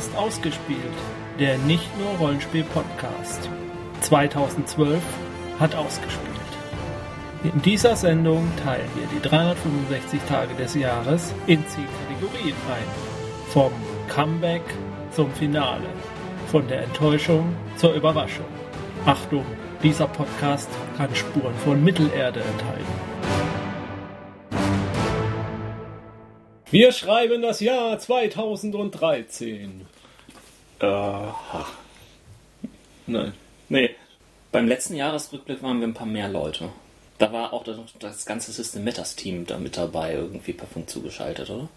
ist ausgespielt, der nicht nur Rollenspiel-Podcast. 2012 hat ausgespielt. In dieser Sendung teilen wir die 365 Tage des Jahres in 10 Kategorien ein. Vom Comeback zum Finale. Von der Enttäuschung zur Überraschung. Achtung, dieser Podcast kann Spuren von Mittelerde enthalten. Wir schreiben das Jahr 2013. Aha. Nein. Nee. Beim letzten Jahresrückblick waren wir ein paar mehr Leute. Da war auch das, das ganze System Metas Team da mit dabei, irgendwie per Funk zugeschaltet, oder?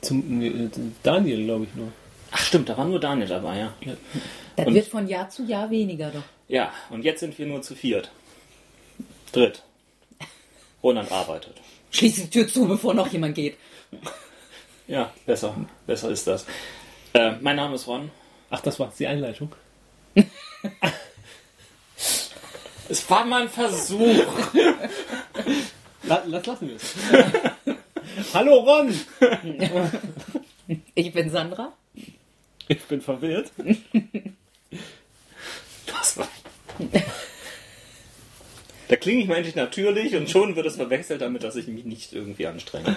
Zum nee, Daniel, glaube ich nur. Ach stimmt, da war nur Daniel dabei, ja. Das Und- wird von Jahr zu Jahr weniger doch. Ja, und jetzt sind wir nur zu viert. Dritt. Roland arbeitet. Schließ die Tür zu, bevor noch jemand geht. Ja, besser. Besser ist das. Äh, mein Name ist Ron. Ach, das war die Einleitung. Es war mal ein Versuch. La lass lassen wir es. Hallo Ron! Ich bin Sandra. Ich bin verwirrt. Das war... Da klinge ich eigentlich natürlich und schon wird es verwechselt damit, dass ich mich nicht irgendwie anstrenge.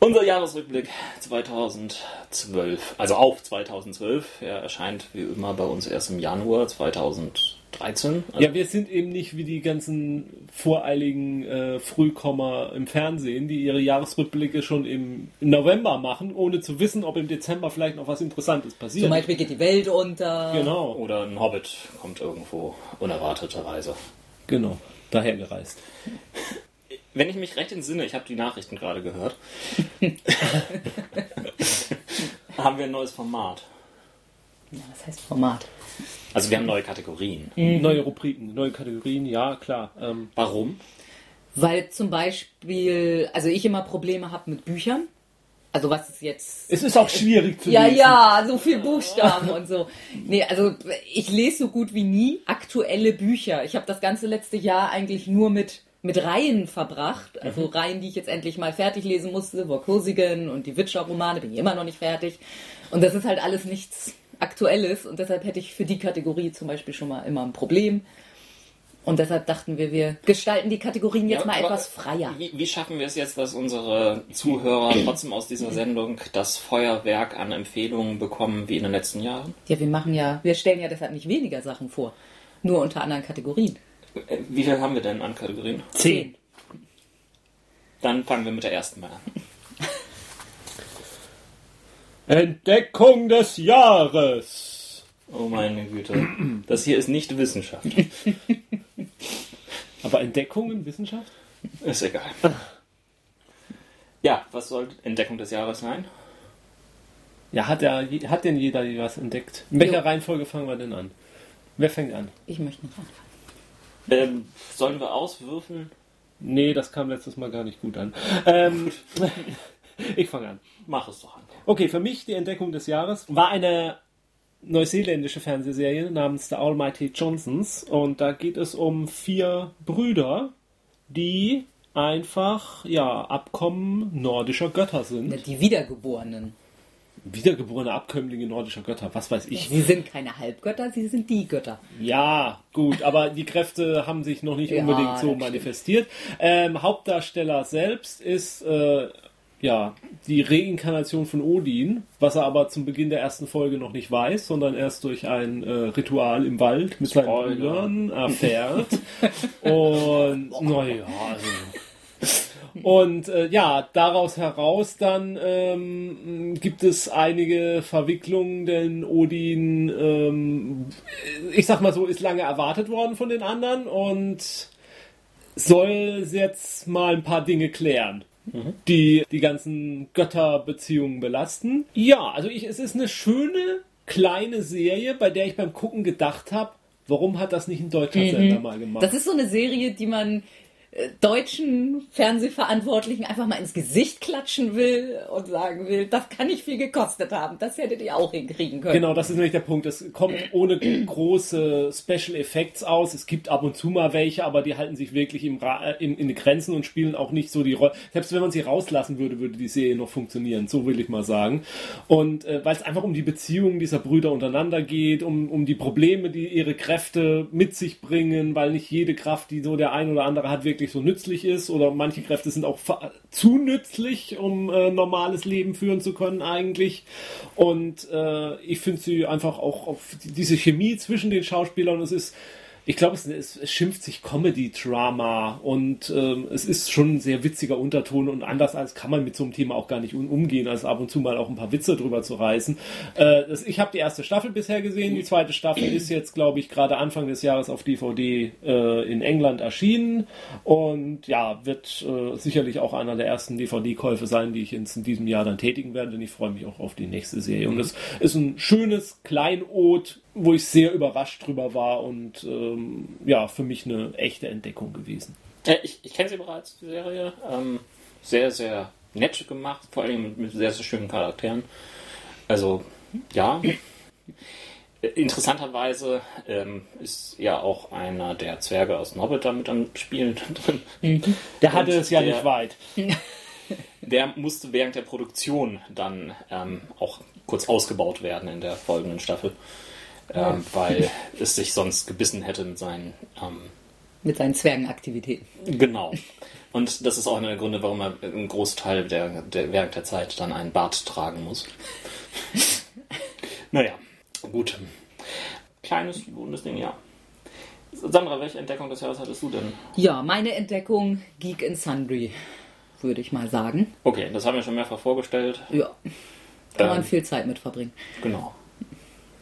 Unser Jahresrückblick 2012, also auf 2012, er erscheint wie immer bei uns erst im Januar 2013. Also Ja, wir sind eben nicht wie die ganzen voreiligen äh, Frühkommer im Fernsehen, die ihre Jahresrückblicke schon im November machen, ohne zu wissen, ob im Dezember vielleicht noch was Interessantes passiert. Zum Beispiel geht die Welt unter. genau, Oder ein Hobbit kommt irgendwo unerwarteterweise. genau, dahergereist. Wenn ich mich recht entsinne, ich habe die Nachrichten gerade gehört, haben wir ein neues Format. Ja, was heißt Format? Also wir haben neue Kategorien. Neue Rubriken, neue Kategorien, ja, klar. Ähm, Warum? Weil zum Beispiel, also ich immer Probleme habe mit Büchern. Also was ist jetzt. es ist auch schwierig zu Ja, lesen. ja, so viel Buchstaben und so. Nee, also ich lese so gut wie nie aktuelle Bücher. Ich habe das ganze letzte Jahr eigentlich nur mit, mit Reihen verbracht. Also Reihen, die ich jetzt endlich mal fertig lesen musste. Vorkosigen und die Witcher-Romane, bin ich immer noch nicht fertig. Und das ist halt alles nichts Aktuelles und deshalb hätte ich für die Kategorie zum Beispiel schon mal immer ein Problem. Und deshalb dachten wir, wir gestalten die Kategorien jetzt Ja, mal etwas freier. Wie, wie schaffen wir es jetzt, dass unsere Zuhörer trotzdem aus dieser Sendung das Feuerwerk an Empfehlungen bekommen wie in den letzten Jahren? Ja, wir machen ja, wir stellen ja deshalb nicht weniger Sachen vor. Nur unter anderen Kategorien. Äh, Wie viel haben wir denn an Kategorien? Zehn. Dann fangen wir mit der ersten mal an. Entdeckung des Jahres. Oh meine Güte. Das hier ist nicht Wissenschaft. Aber Entdeckung in Wissenschaft? Ist egal. Ja, was soll Entdeckung des Jahres sein? Ja, hat, der, hat denn jeder was entdeckt? In welcher Jo. Reihenfolge fangen wir denn an? Wer fängt an? Ich möchte nicht anfangen. Ähm, sollen wir auswürfeln? Nee, das kam letztes Mal gar nicht gut an. Ähm, ich fange an. Mach es doch einfach. Okay, für mich die Entdeckung des Jahres war eine neuseeländische Fernsehserie namens The Almighty Johnsons. Und da geht es um vier Brüder, die einfach, ja, Abkommen nordischer Götter sind. Die Wiedergeborenen. Wiedergeborene Abkömmlinge nordischer Götter, was weiß ich. Sie sind keine Halbgötter, sie sind die Götter. Ja, gut, aber die Kräfte haben sich noch nicht Ja, unbedingt so manifestiert. Ähm, Hauptdarsteller selbst ist äh, ja die Reinkarnation von Odin, was er aber zum Beginn der ersten Folge noch nicht weiß, sondern erst durch ein äh, Ritual im Wald mit seinen. Brüdern erfährt. Und naja, also. Und äh, ja, daraus heraus dann ähm, gibt es einige Verwicklungen, denn Odin, ähm, ich sag mal so, ist lange erwartet worden von den anderen und soll jetzt mal ein paar Dinge klären, die die ganzen Götterbeziehungen belasten. Ja, also ich, es ist eine schöne kleine Serie, bei der ich beim Gucken gedacht habe, warum hat das nicht ein deutscher Sender mal gemacht? Das ist so eine Serie, die man deutschen Fernsehverantwortlichen einfach mal ins Gesicht klatschen will und sagen will, das kann nicht viel gekostet haben. Das hättet ihr auch hinkriegen können. Genau, das ist nämlich der Punkt. Es kommt ohne große Special Effects aus. Es gibt ab und zu mal welche, aber die halten sich wirklich im Ra äh, in, in Grenzen und spielen auch nicht so die Rolle. Selbst wenn man sie rauslassen würde, würde die Serie noch funktionieren. So will ich mal sagen. Und äh, weil es einfach um die Beziehungen dieser Brüder untereinander geht, um, um die Probleme, die ihre Kräfte mit sich bringen, weil nicht jede Kraft, die so der ein oder andere hat, wirklich so nützlich ist. Oder manche Kräfte sind auch zu nützlich, um äh, normales Leben führen zu können eigentlich. Und äh, ich finde sie einfach auch auf diese Chemie zwischen den Schauspielern, es ist ich glaube, es, es, schimpft sich Comedy-Drama und ähm, es ist schon ein sehr witziger Unterton und anders als kann man mit so einem Thema auch gar nicht um, umgehen, als ab und zu mal auch ein paar Witze drüber zu reißen. Äh, das, ich habe die erste Staffel bisher gesehen, die zweite Staffel ist jetzt, glaube ich, gerade Anfang des Jahres auf DVD äh, in England erschienen und ja, wird äh, sicherlich auch einer der ersten DVD-Käufe sein, die ich in, in, diesem Jahr dann tätigen werde, denn ich freue mich auch auf die nächste Serie. Und es ist ein schönes Kleinod wo ich sehr überrascht drüber war und ähm, ja, für mich eine echte Entdeckung gewesen. Äh, ich, ich kenne sie bereits, die Serie. Ähm, sehr, sehr nett gemacht, vor allem mit, mit sehr, sehr schönen Charakteren. Also, ja. Interessanterweise ähm, ist ja auch einer der Zwerge aus Norbit damit am Spielen drin. Mhm. Der hatte es ja der, nicht weit. Der musste während der Produktion dann ähm, auch kurz ausgebaut werden in der folgenden Staffel ähm, weil es sich sonst gebissen hätte mit seinen ähm, mit seinen Zwergenaktivitäten. Genau. Und das ist auch einer der Gründe, warum er einen Großteil der, der während der Zeit dann einen Bart tragen muss. naja, gut. Kleines, rundes Ding, ja. Sandra, welche Entdeckung des Jahres hattest du denn? Ja, meine Entdeckung Geek in Sundry, würde ich mal sagen. Okay, das haben wir schon mehrfach vorgestellt. Ja. Kann ähm, man viel Zeit mit verbringen. Genau.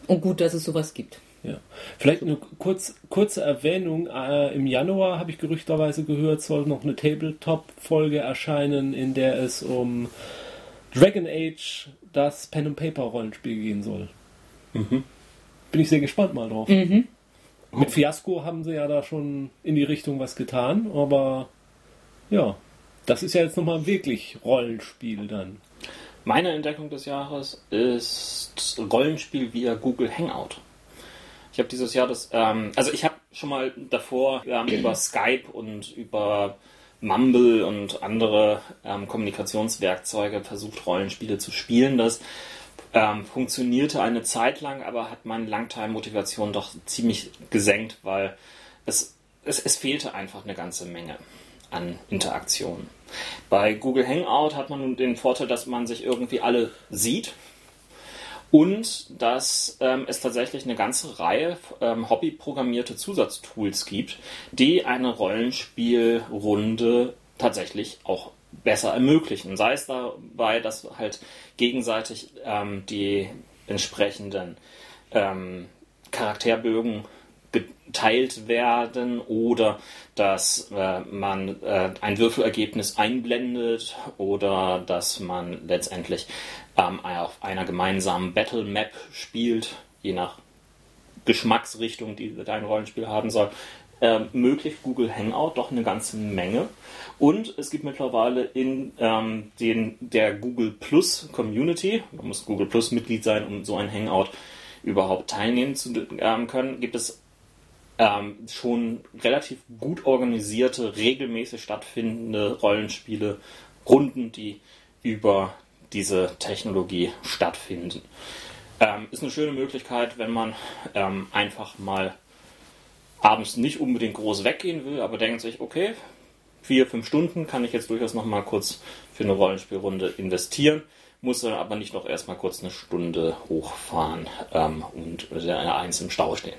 Und gut, dass es sowas gibt. Ja. Vielleicht eine kurz, kurze Erwähnung. Äh, Im Januar habe ich gerüchterweise gehört, soll noch eine Tabletop-Folge erscheinen, in der es um Dragon Age, das Pen and Paper Rollenspiel gehen soll. Mhm. Bin ich sehr gespannt mal drauf. Mhm. Mit Fiasco haben sie ja da schon in die Richtung was getan, aber ja, das ist ja jetzt nochmal wirklich Rollenspiel dann. Meine Entdeckung des Jahres ist Rollenspiel via Google Hangout. Ich habe dieses Jahr das, ähm, also ich habe schon mal davor ähm, über Skype und über Mumble und andere ähm, Kommunikationswerkzeuge versucht, Rollenspiele zu spielen. Das ähm, funktionierte eine Zeit lang, aber hat meine Langtime-Motivation doch ziemlich gesenkt, weil es, es, es fehlte einfach eine ganze Menge an Interaktion. Bei Google Hangout hat man nun den Vorteil, dass man sich irgendwie alle sieht und dass ähm, es tatsächlich eine ganze Reihe ähm, hobbyprogrammierte Zusatztools gibt, die eine Rollenspielrunde tatsächlich auch besser ermöglichen. Sei es dabei, dass halt gegenseitig ähm, die entsprechenden ähm, Charakterbögen geteilt werden oder dass äh, man äh, ein Würfelergebnis einblendet oder dass man letztendlich ähm, auf einer gemeinsamen Battle Map spielt, je nach Geschmacksrichtung, die dein Rollenspiel haben soll. Äh, möglich Google Hangout doch eine ganze Menge. Und es gibt mittlerweile in ähm, den, der Google Plus Community, man muss Google Plus Mitglied sein, um so ein Hangout überhaupt teilnehmen zu ähm, können, gibt es ähm, schon relativ gut organisierte, regelmäßig stattfindende Rollenspiele, Runden, die über diese Technologie stattfinden. Ähm, ist eine schöne Möglichkeit, wenn man ähm, einfach mal abends nicht unbedingt groß weggehen will, aber denkt sich, okay, vier, fünf Stunden kann ich jetzt durchaus noch mal kurz für eine Rollenspielrunde investieren, muss aber nicht noch erstmal kurz eine Stunde hochfahren ähm, und eins im Stau stehen.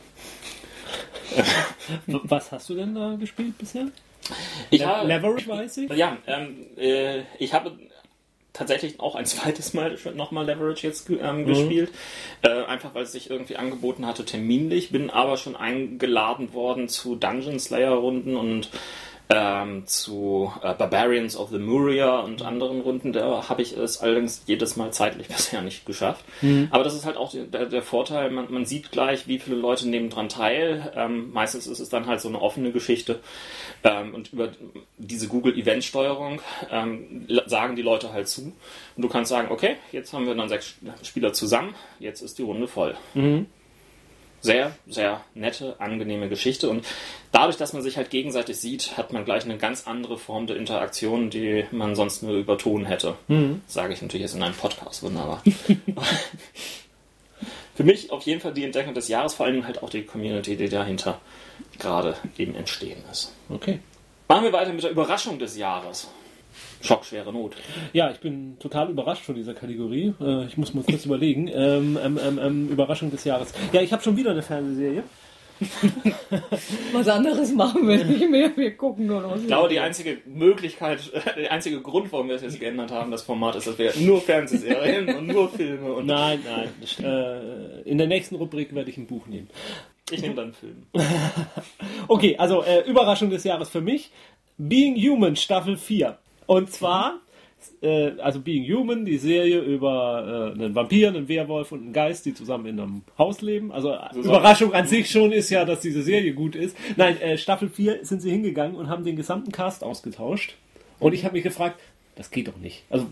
Was hast du denn da gespielt bisher? Ich Le habe, Leverage weiß ich? Ja, ähm, äh, ich habe tatsächlich auch ein zweites Mal nochmal Leverage jetzt ähm, mhm. gespielt. Äh, einfach weil es sich irgendwie angeboten hatte, terminlich. Bin aber schon eingeladen worden zu Dungeon Slayer Runden und ähm, zu äh, Barbarians of the Muria und anderen Runden. Da habe ich es allerdings jedes Mal zeitlich bisher nicht geschafft. Mhm. Aber das ist halt auch der, der Vorteil, man, man, sieht gleich, wie viele Leute nehmen dran teil. Ähm, meistens ist es dann halt so eine offene Geschichte. Ähm, und über diese Google-Event-Steuerung ähm, sagen die Leute halt zu. Und du kannst sagen, okay, jetzt haben wir dann sechs Spieler zusammen, jetzt ist die Runde voll. Mhm sehr, sehr nette, angenehme Geschichte. Und dadurch, dass man sich halt gegenseitig sieht, hat man gleich eine ganz andere Form der Interaktion, die man sonst nur über Ton hätte. Mhm. Sage ich natürlich jetzt in einem Podcast, wunderbar. Für mich auf jeden Fall die Entdeckung des Jahres, vor allem halt auch die Community, die dahinter gerade eben entstehen ist. Okay. Machen wir weiter mit der Überraschung des Jahres. Schockschwere Not. Ja, ich bin total überrascht von dieser Kategorie. Äh, ich muss mal kurz überlegen. Ähm, ähm, ähm, ähm, Überraschung des Jahres. Ja, ich habe schon wieder eine Fernsehserie. Was anderes machen wir nicht mehr. Wir gucken nur noch. Ich glaube, die einzige Möglichkeit, der einzige Grund, warum wir es jetzt geändert haben, das Format ist, dass wir nur Fernsehserien und nur Filme und. Nein, nein. Äh, in der nächsten Rubrik werde ich ein Buch nehmen. Ich nehme dann einen Film. okay, also äh, Überraschung des Jahres für mich. Being Human Staffel 4. Und zwar, äh, also Being Human, die Serie über äh, einen Vampir, einen Werwolf und einen Geist, die zusammen in einem Haus leben. Also so Überraschung an sich schon ist ja, dass diese Serie gut ist. Nein, äh, Staffel 4 sind sie hingegangen und haben den gesamten Cast ausgetauscht. Und ich habe mich gefragt, das geht doch nicht. Also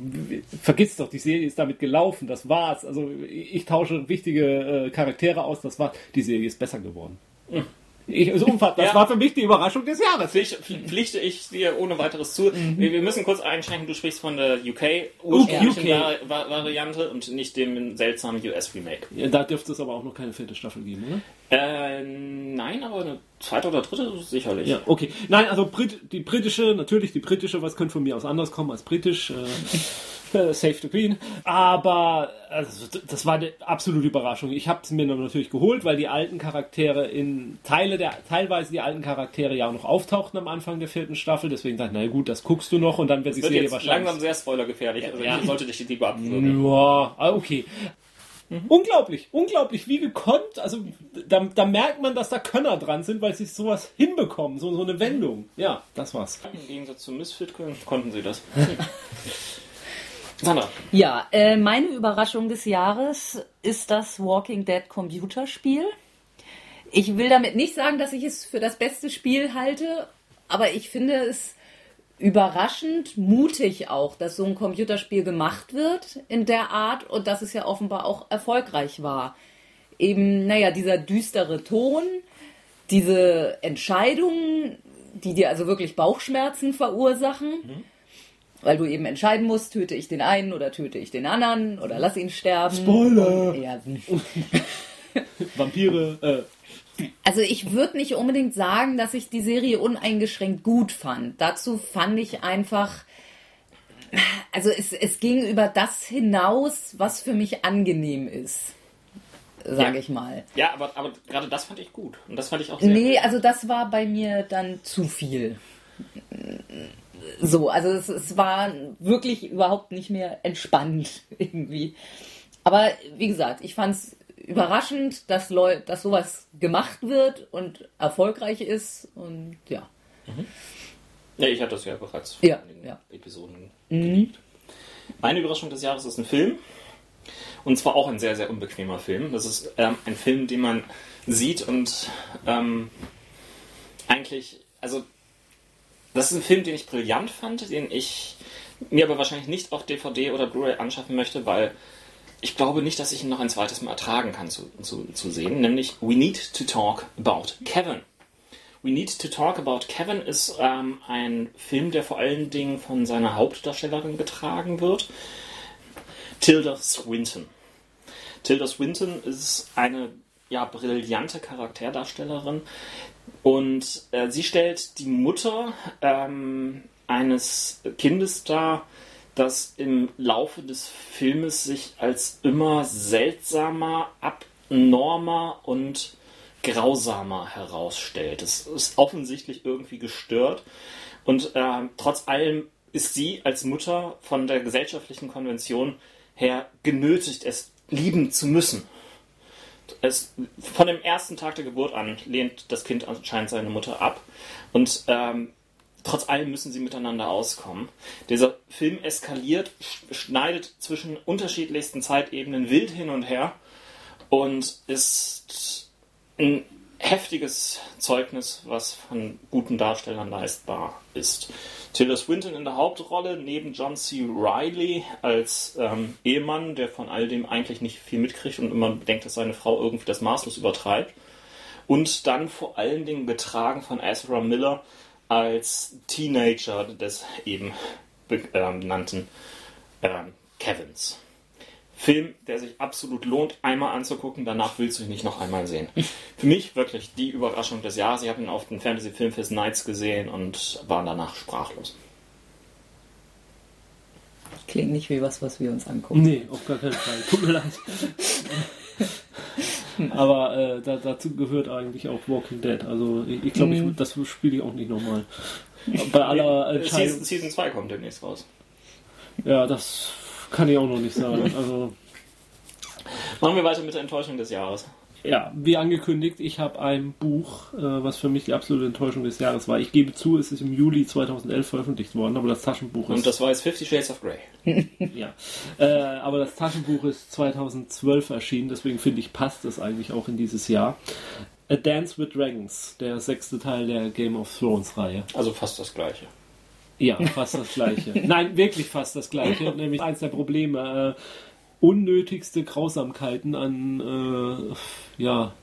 vergiss doch, die Serie ist damit gelaufen, das war's. Also ich tausche wichtige äh, Charaktere aus, das war. Die Serie ist besser geworden. Mhm. Ich, also das ja. war für mich die Überraschung des Jahres. Pflicht, pflichte ich dir ohne weiteres zu. Mhm. Wir, müssen kurz einschränken, du sprichst von der UK ursprünglichen UK. Variante und nicht dem seltsamen US-Remake. Ja, da dürfte es aber auch noch keine vierte Staffel geben, oder? Äh, nein, aber eine zweite oder dritte sicherlich. Ja, okay. Nein, also Brit die britische, natürlich die britische, was könnte von mir aus anders kommen als britisch. Äh, Save the Queen. Aber also, das war eine absolute Überraschung. Ich habe es mir natürlich geholt, weil die alten Charaktere in Teile der, teilweise die alten Charaktere ja auch noch auftauchten am Anfang der vierten Staffel. Deswegen dachte ich, na gut, das guckst du noch und dann wird die Serie wahrscheinlich. langsam sehr spoilergefährlich. Also ja. sollte dich lieber abwürgen. Ja, ah, okay. Mhm. Unglaublich, unglaublich, wie gekonnt. Also da, da, merkt man, dass da Könner dran sind, weil sie sowas hinbekommen, so, so eine Wendung. Ja, das war's. Im Gegensatz zu Misfit konnten sie das. Sandra. Ja, äh, meine Überraschung des Jahres ist das Walking Dead Computerspiel. Ich will damit nicht sagen, dass ich es für das beste Spiel halte, aber ich finde es überraschend mutig auch, dass so ein Computerspiel gemacht wird in der Art und dass es ja offenbar auch erfolgreich war. Eben, naja, dieser düstere Ton, diese Entscheidungen, die dir also wirklich Bauchschmerzen verursachen. Mhm weil du eben entscheiden musst, töte ich den einen oder töte ich den anderen oder lass ihn sterben. Spoiler! Ja. Vampire. Äh. Also ich würde nicht unbedingt sagen, dass ich die Serie uneingeschränkt gut fand. Dazu fand ich einfach, also es, es ging über das hinaus, was für mich angenehm ist sage ja. ich mal. Ja, aber, aber gerade das fand ich gut. Und das fand ich auch sehr Nee, gut. also das war bei mir dann zu viel so, also es, es war wirklich überhaupt nicht mehr entspannt irgendwie. Aber wie gesagt, ich fand es überraschend, dass, Leu dass sowas gemacht wird und erfolgreich ist und ja. Mhm. Ja, ich hatte das ja bereits ja, in den ja. Episoden mhm. Meine Überraschung des Jahres ist ein Film. Und zwar auch ein sehr, sehr unbequemer Film. Das ist ähm, ein Film, den man sieht und ähm, eigentlich, also das ist ein Film, den ich brillant fand, den ich mir aber wahrscheinlich nicht auf DVD oder Blu-ray anschaffen möchte, weil ich glaube nicht, dass ich ihn noch ein zweites Mal ertragen kann zu, zu, zu sehen, nämlich We Need to Talk About Kevin. We Need to Talk About Kevin ist ähm, ein Film, der vor allen Dingen von seiner Hauptdarstellerin getragen wird, Tilda Swinton. Tilda Swinton ist eine ja, brillante Charakterdarstellerin, und äh, sie stellt die Mutter ähm, eines Kindes dar, das im Laufe des Filmes sich als immer seltsamer, abnormer und grausamer herausstellt. Es ist offensichtlich irgendwie gestört und äh, trotz allem ist sie als Mutter von der gesellschaftlichen Konvention her genötigt, es lieben zu müssen es, von dem ersten Tag der Geburt an lehnt das Kind anscheinend seine Mutter ab. Und ähm, trotz allem müssen sie miteinander auskommen. Dieser Film eskaliert, sch- schneidet zwischen unterschiedlichsten Zeitebenen wild hin und her und ist ein heftiges Zeugnis, was von guten Darstellern leistbar ist. Tilda Swinton in der Hauptrolle, neben John C. Reilly als ähm, Ehemann, der von all dem eigentlich nicht viel mitkriegt und immer denkt, dass seine Frau irgendwie das maßlos übertreibt. Und dann vor allen Dingen getragen von Ezra Miller als Teenager des eben be- ähm, benannten ähm, Kevins. Film, der sich absolut lohnt, einmal anzugucken, danach willst du ihn nicht noch einmal sehen. Für mich wirklich die Überraschung des Jahres. Ich habe ihn auf dem Fantasy Filmfest Nights gesehen und war danach sprachlos. Klingt nicht wie was, was wir uns angucken. Nee, auf gar keinen Fall. Tut mir leid. Aber äh, da, dazu gehört eigentlich auch Walking Dead. Also ich, ich glaube, ich, das spiele ich auch nicht nochmal. Bei aller Entscheidung. Season, Season 2 kommt demnächst raus. Ja, das kann ich auch noch nicht sagen. Also Machen wir weiter mit der Enttäuschung des Jahres. ja, wie angekündigt, ich habe ein Buch, äh, was für mich die absolute Enttäuschung des Jahres war. Ich gebe zu, es ist im Juli 2011 veröffentlicht worden, aber das Taschenbuch ist Und das war jetzt Fifty Shades of Grey. Ja, äh, aber das Taschenbuch ist 2012 erschienen, deswegen finde ich, passt es eigentlich auch in dieses Jahr. A Dance with Dragons, der sechste Teil der Game of Thrones Reihe. Also fast das gleiche. Ja, fast das gleiche. Nein, wirklich fast das gleiche. Nämlich eins der Probleme. Äh, unnötigste Grausamkeiten an äh, ja,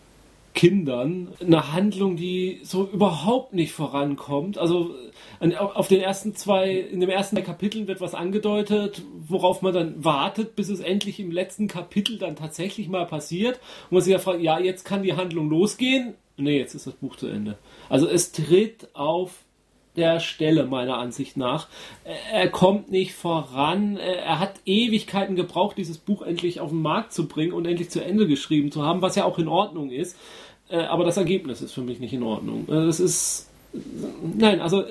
Kindern. Eine Handlung, die so überhaupt nicht vorankommt. Also an, auf den ersten zwei, in dem ersten Kapitel wird was angedeutet, worauf man dann wartet, bis es endlich im letzten Kapitel dann tatsächlich mal passiert. Und man sich ja fragt, ja, jetzt kann die Handlung losgehen. Nee, jetzt ist das Buch zu Ende. Also es tritt auf der Stelle, meiner Ansicht nach. Er kommt nicht voran. Er hat Ewigkeiten gebraucht, dieses Buch endlich auf den Markt zu bringen und endlich zu Ende geschrieben zu haben, was ja auch in Ordnung ist. Aber das Ergebnis ist für mich nicht in Ordnung. Es ist. Nein, also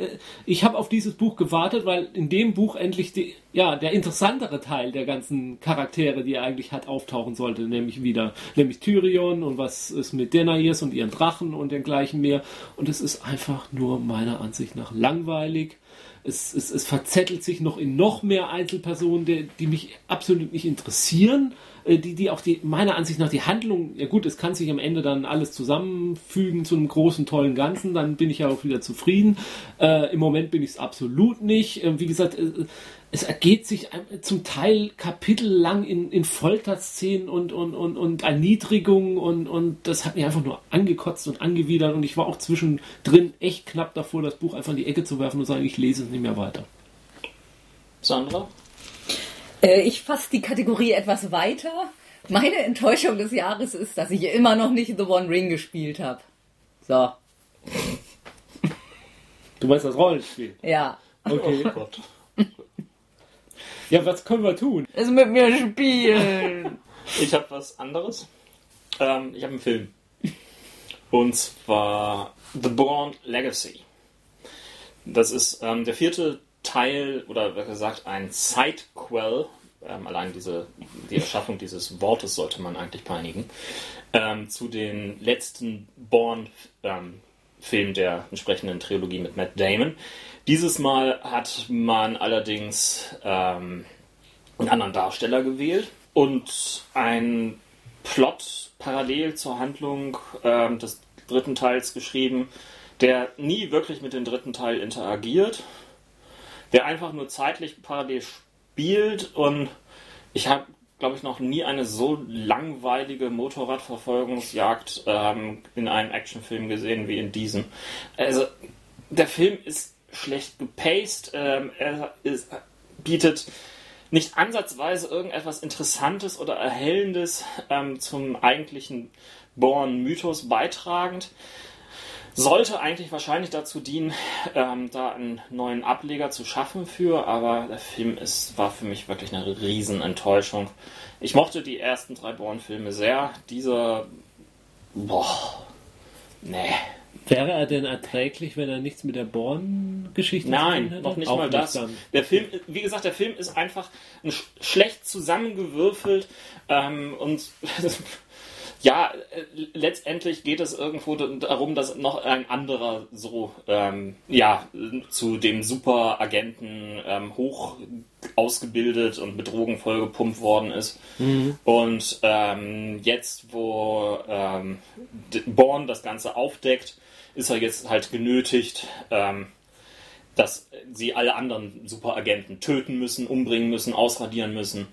ich habe auf dieses Buch gewartet, weil in dem Buch endlich die, ja, der interessantere Teil der ganzen Charaktere, die er eigentlich hat, auftauchen sollte, nämlich wieder, nämlich Tyrion und was ist mit Daenerys und ihren Drachen und dergleichen mehr. Und es ist einfach nur meiner Ansicht nach langweilig. Es, es, es verzettelt sich noch in noch mehr Einzelpersonen, die, die mich absolut nicht interessieren, äh, die, die auch die, meiner Ansicht nach die Handlung, ja gut, es kann sich am Ende dann alles zusammenfügen zu einem großen, tollen Ganzen, dann bin ich ja auch wieder zufrieden. Äh, Im Moment bin ich es absolut nicht. Äh, wie gesagt, äh, es ergeht sich zum Teil kapitellang in, in Folterszenen und, und, und, und Erniedrigungen und, und das hat mich einfach nur angekotzt und angewidert und ich war auch zwischendrin echt knapp davor, das Buch einfach in die Ecke zu werfen und sagen, ich lese es nicht mehr weiter. Sandra? Äh, ich fasse die Kategorie etwas weiter. Meine Enttäuschung des Jahres ist, dass ich immer noch nicht The One Ring gespielt habe. So, Du meinst das Rollenspiel? ja. Okay. Oh Gott. Ja, was können wir tun? Es mit mir spielen. Ich habe was anderes. Ähm, ich habe einen Film. Und zwar The Bourne Legacy. Das ist ähm, der vierte Teil, oder besser gesagt ein Sidequel. Ähm, allein diese, die Erschaffung dieses Wortes sollte man eigentlich peinigen. Ähm, zu den letzten Bourne-Filmen der entsprechenden Trilogie mit Matt Damon. Dieses Mal hat man allerdings ähm, einen anderen Darsteller gewählt und ein Plot parallel zur Handlung ähm, des dritten Teils geschrieben, der nie wirklich mit dem dritten Teil interagiert, der einfach nur zeitlich parallel spielt und ich habe, glaube ich, noch nie eine so langweilige Motorradverfolgungsjagd ähm, in einem Actionfilm gesehen wie in diesem. Also der Film ist schlecht gepaced, ähm, er ist, bietet nicht ansatzweise irgendetwas Interessantes oder Erhellendes ähm, zum eigentlichen Born-Mythos beitragend. Sollte eigentlich wahrscheinlich dazu dienen, ähm, da einen neuen Ableger zu schaffen für, aber der Film ist, war für mich wirklich eine Riesenenttäuschung. Ich mochte die ersten drei Born-Filme sehr. Dieser, boah, nee. Wäre er denn erträglich, wenn er nichts mit der Born-Geschichte zu tun Nein, hätte? noch nicht Auch mal das. dann. Der Film, wie gesagt, der Film ist einfach ein sch schlecht zusammengewürfelt ähm, und Ja, äh, letztendlich geht es irgendwo darum, dass noch ein anderer so ähm, ja zu dem Superagenten ähm, hoch ausgebildet und mit Drogen vollgepumpt worden ist. Mhm. Und ähm, jetzt, wo ähm, Born das Ganze aufdeckt, ist er jetzt halt genötigt, ähm, dass sie alle anderen Superagenten töten müssen, umbringen müssen, ausradieren müssen.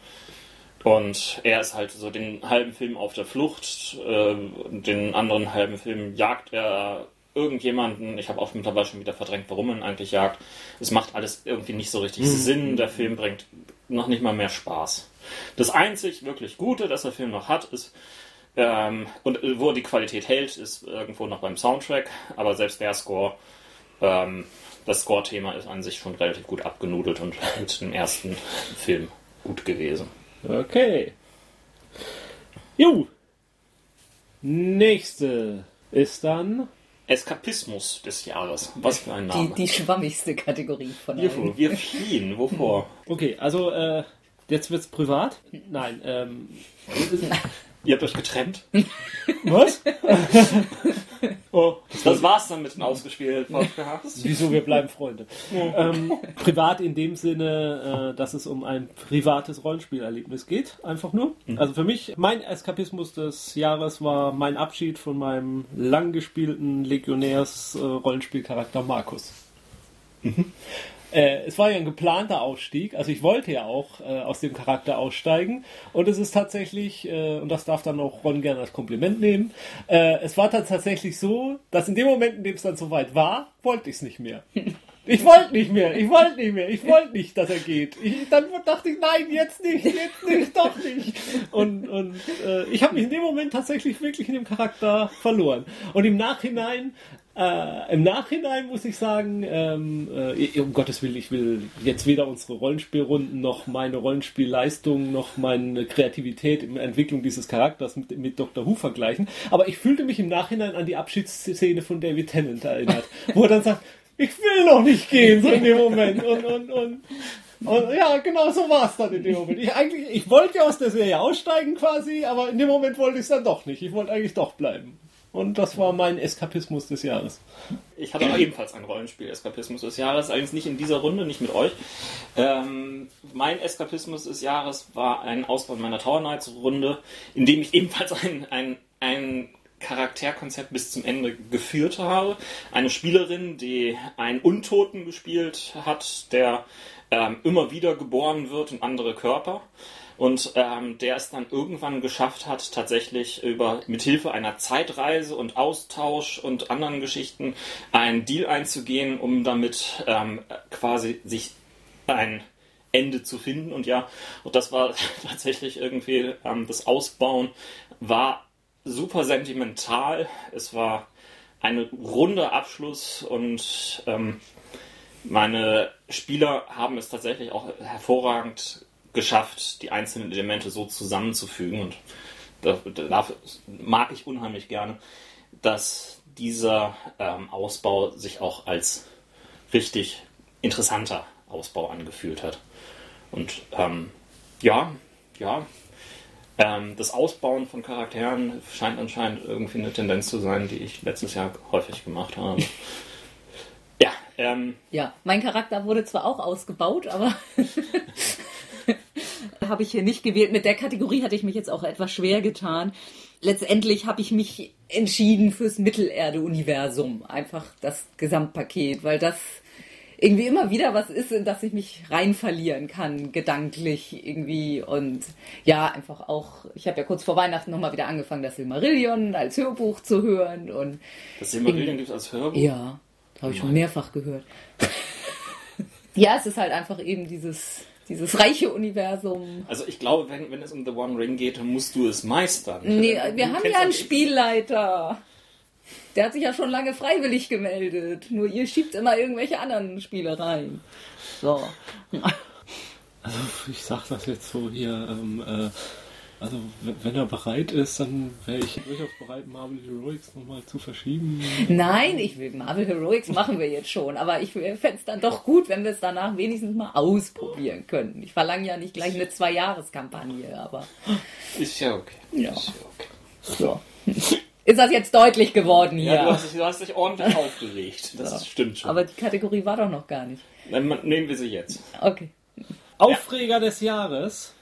Und er ist halt so den halben Film auf der Flucht, äh, den anderen halben Film jagt er irgendjemanden. Ich habe auch mittlerweile schon wieder verdrängt, warum man eigentlich jagt. Es macht alles irgendwie nicht so richtig mhm. Sinn. Der Film bringt noch nicht mal mehr Spaß. Das einzig wirklich Gute, das der Film noch hat, ist, ähm, und wo die Qualität hält, ist irgendwo noch beim Soundtrack. Aber selbst der Score, ähm, das Score-Thema ist an sich schon relativ gut abgenudelt und mit dem ersten Film gut gewesen. Okay. Jo. Nächste ist dann Eskapismus des Jahres. Was für ein Name. Die, die schwammigste Kategorie von wir, allen. Wir fliehen. Wovor? Okay, also äh, jetzt wird's privat. Nein. Ähm, Ihr habt euch getrennt? Was? oh, das, das war's dann mit dem ausgespielten Podcast. Wieso, wir bleiben Freunde. ähm, privat in dem Sinne, äh, dass es um ein privates Rollenspielerlebnis geht, einfach nur. Mhm. Also für mich, mein Eskapismus des Jahres war mein Abschied von meinem lang gespielten Legionärs-Rollenspielcharakter äh, Markus. Mhm. Äh, es war ja ein geplanter Ausstieg, also ich wollte ja auch äh, aus dem Charakter aussteigen und es ist tatsächlich, äh, und das darf dann auch Ron gerne als Kompliment nehmen, äh, es war dann tatsächlich so, dass in dem Moment, in dem es dann soweit war, wollte ich es nicht mehr. Ich wollte nicht mehr, ich wollte nicht mehr, ich wollte nicht, dass er geht. Ich, dann dachte ich, nein, jetzt nicht, jetzt nicht, doch nicht. Und, und äh, ich habe mich in dem Moment tatsächlich wirklich in dem Charakter verloren. Und im Nachhinein äh, Im Nachhinein muss ich sagen, ähm, äh, um Gottes Willen, ich will jetzt weder unsere Rollenspielrunden noch meine Rollenspielleistung noch meine Kreativität in der Entwicklung dieses Charakters mit, mit Dr. Who vergleichen, aber ich fühlte mich im Nachhinein an die Abschiedsszene von David Tennant erinnert, wo er dann sagt, ich will noch nicht gehen, so in dem Moment. Und, und, und, und ja, genau so war es dann in dem Moment. Ich, eigentlich, ich wollte aus der Serie aussteigen quasi, aber in dem Moment wollte ich es dann doch nicht. Ich wollte eigentlich doch bleiben. Und das war mein Eskapismus des Jahres. Ich hatte ebenfalls ein Rollenspiel-Eskapismus des Jahres, allerdings nicht in dieser Runde, nicht mit euch. Ähm, mein Eskapismus des Jahres war ein Ausbau meiner Tower Knights-Runde, in dem ich ebenfalls ein, ein, ein Charakterkonzept bis zum Ende geführt habe. Eine Spielerin, die einen Untoten gespielt hat, der ähm, immer wieder geboren wird in andere Körper und ähm, der es dann irgendwann geschafft hat, tatsächlich über mithilfe einer Zeitreise und Austausch und anderen Geschichten einen Deal einzugehen, um damit ähm, quasi sich ein Ende zu finden. Und ja, und das war tatsächlich irgendwie ähm, das Ausbauen war super sentimental. Es war ein runder Abschluss und ähm, meine Spieler haben es tatsächlich auch hervorragend geschafft, die einzelnen Elemente so zusammenzufügen. Und da, da mag ich unheimlich gerne, dass dieser ähm, Ausbau sich auch als richtig interessanter Ausbau angefühlt hat. Und ähm, ja, ja, ähm, das Ausbauen von Charakteren scheint anscheinend irgendwie eine Tendenz zu sein, die ich letztes Jahr häufig gemacht habe. ja, ähm, ja, mein Charakter wurde zwar auch ausgebaut, aber habe ich hier nicht gewählt. Mit der Kategorie hatte ich mich jetzt auch etwas schwer getan. Letztendlich habe ich mich entschieden fürs Mittelerde-Universum. Einfach das Gesamtpaket, weil das irgendwie immer wieder was ist, in das ich mich rein verlieren kann, gedanklich irgendwie. Und ja, einfach auch, ich habe ja kurz vor Weihnachten nochmal wieder angefangen, das Silmarillion als Hörbuch zu hören. Und das Silmarillion gibt es als Hörbuch? Ja, habe ich schon mehrfach gehört. ja, es ist halt einfach eben dieses dieses reiche Universum. Also ich glaube, wenn, wenn es um The One Ring geht, dann musst du es meistern. Nee, wir haben ja einen Spielleiter. Der hat sich ja schon lange freiwillig gemeldet. Nur ihr schiebt immer irgendwelche anderen Spiele rein. So. Also ich sag das jetzt so hier, ähm, äh, also wenn er bereit ist, dann wäre ich durchaus bereit, Marvel Heroics nochmal zu verschieben. Nein, ich will Marvel Heroics machen wir jetzt schon, aber ich fände es dann doch gut, wenn wir es danach wenigstens mal ausprobieren könnten. Ich verlange ja nicht gleich eine Zwei-Jahres-Kampagne, aber. Ist ja okay. Ja. Ist ja okay. So. Ist das jetzt deutlich geworden hier? Ja, du, hast dich, du hast dich ordentlich aufgeregt. Das So. stimmt schon. Aber die Kategorie war doch noch gar nicht. Dann nehmen wir sie jetzt. Okay. Aufreger des Jahres.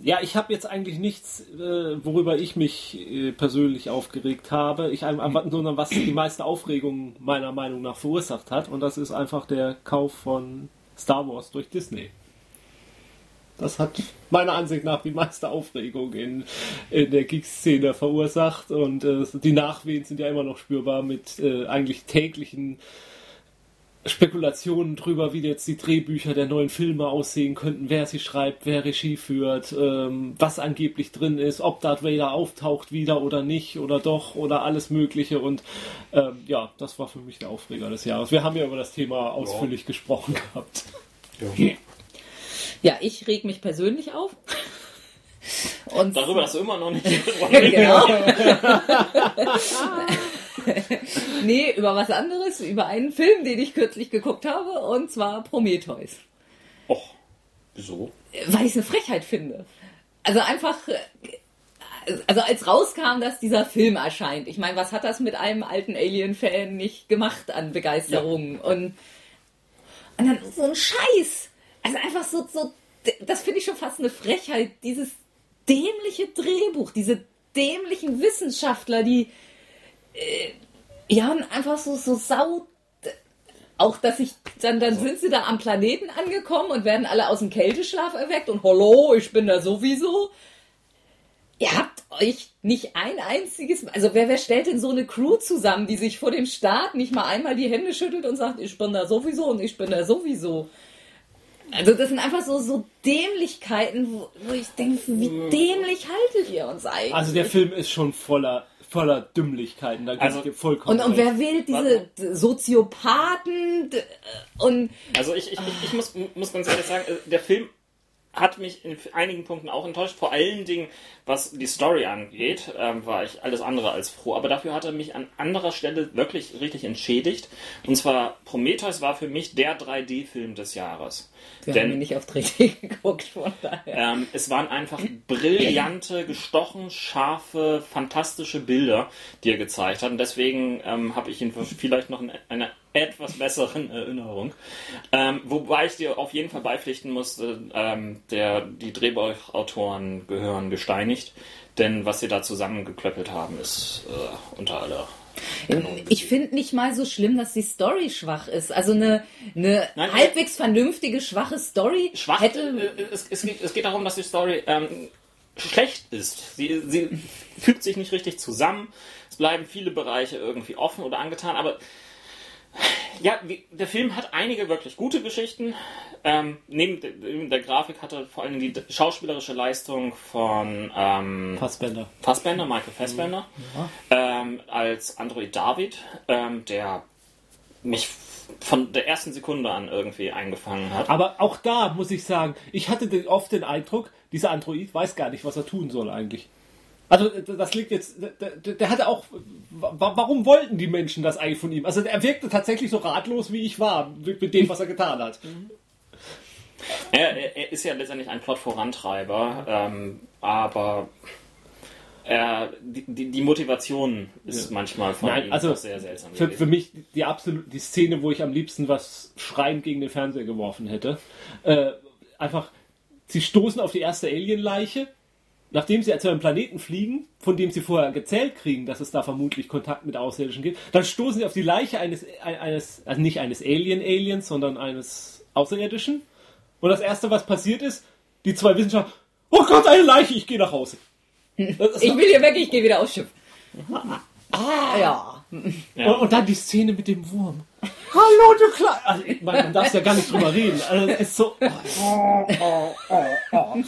Ja, ich habe jetzt eigentlich nichts, äh, worüber ich mich äh, persönlich aufgeregt habe. Ich einfach sondern was die meiste Aufregung meiner Meinung nach verursacht hat. Und das ist einfach der Kauf von Star Wars durch Disney. Das hat meiner Ansicht nach die meiste Aufregung in, in der Geek-Szene verursacht. Und äh, die Nachwehen sind ja immer noch spürbar mit äh, eigentlich täglichen Spekulationen drüber, wie jetzt die Drehbücher der neuen Filme aussehen könnten, wer sie schreibt, wer Regie führt, ähm, was angeblich drin ist, ob Darth Vader auftaucht wieder oder nicht oder doch oder alles Mögliche und ähm, ja, das war für mich der Aufreger des Jahres. Wir haben ja über das Thema ausführlich gesprochen gehabt. Ja, ich reg mich persönlich auf. Und Darüber hast du immer noch nicht genau. nee, über was anderes, über einen Film, den ich kürzlich geguckt habe, und zwar Prometheus. Och, wieso? Weil ich es eine Frechheit finde. Also einfach, also als rauskam, dass dieser Film erscheint, ich meine, was hat das mit einem alten Alien-Fan nicht gemacht an Begeisterung? Und, und dann so ein Scheiß. Also einfach so, so das finde ich schon fast eine Frechheit, dieses dämliche Drehbuch, diese dämlichen Wissenschaftler, die äh, ja und einfach so, so sau. Auch dass ich, dann, dann sind sie da am Planeten angekommen und werden alle aus dem Kälteschlaf erweckt und hallo, ich bin da sowieso. Ihr habt euch nicht ein einziges, also wer, wer stellt denn so eine Crew zusammen, die sich vor dem Start nicht mal einmal die Hände schüttelt und sagt, ich bin da sowieso und ich bin da sowieso. Also das sind einfach so, so Dämlichkeiten, wo, wo ich denke, wie dämlich haltet ihr uns eigentlich? Also der Film ist schon voller, voller Dümmlichkeiten, da Also- dir vollkommen und, und wer wählt diese d- Soziopathen und Also ich, ich, ich, ich muss, muss ganz ehrlich sagen, äh, der Film hat mich in einigen Punkten auch enttäuscht. Vor allen Dingen, was die Story angeht, ähm, war ich alles andere als froh. Aber dafür hat er mich an anderer Stelle wirklich richtig entschädigt. Und zwar Prometheus war für mich der 3D-Film des Jahres. Wir haben Denn ihn nicht auf 3D geguckt, von daher. ähm, es waren einfach brillante, gestochen, scharfe, fantastische Bilder, die er gezeigt hat. Und deswegen ähm, habe ich ihn vielleicht noch in einer etwas besseren Erinnerung. Ähm, wobei ich dir auf jeden Fall beipflichten musste, ähm, der, die Drehbuchautoren gehören gesteinigt. Denn was sie da zusammengeklöppelt haben, ist äh, unter aller. Ich finde nicht mal so schlimm, dass die Story schwach ist. Also eine, eine Nein, halbwegs vernünftige, schwache Story Schwach. hätte. Äh, es, es, geht, es geht darum, dass die Story ähm, schlecht ist. Sie, sie fügt sich nicht richtig zusammen. Es bleiben viele Bereiche irgendwie offen oder angetan, aber ja, wie, der Film hat einige wirklich gute Geschichten. Ähm, neben der, neben der Grafik hatte vor allem die schauspielerische Leistung von ähm, Fassbender. Fassbender, Michael Fassbender, ähm, als Android David, ähm, der mich von der ersten Sekunde an irgendwie eingefangen hat. Aber auch da muss ich sagen, ich hatte oft den Eindruck, dieser Android weiß gar nicht, was er tun soll eigentlich. Also das liegt jetzt, der, der hatte auch, wa- warum wollten die Menschen das eigentlich von ihm? Also er wirkte tatsächlich so ratlos, wie ich war, mit dem, was er getan hat. Er, er, er ist ja letztendlich ein Plot-Vorantreiber, ähm, aber er, die, die, die Motivation ist manchmal von Nein, ihm also sehr seltsam. Für, für mich die absolut die Szene, wo ich am liebsten was schreiend gegen den Fernseher geworfen hätte. Äh, einfach, sie stoßen auf die erste Alien-Leiche, nachdem sie zu einem Planeten fliegen, von dem sie vorher gezählt kriegen, dass es da vermutlich Kontakt mit Außerirdischen gibt. Dann stoßen sie auf die Leiche eines, eines also nicht eines Alien-Aliens, sondern eines Außerirdischen. Und das erste, was passiert ist, die zwei Wissenschaftler, oh Gott, eine Leiche, ich gehe nach Hause. Ich will hier weg, ich gehe wieder aufs Schiff. Ah, ja. Und, und dann die Szene mit dem Wurm. Hallo, du Klein. Also, man, man darf ja gar nicht drüber reden. Also, es ist so. Oh, oh, oh, oh.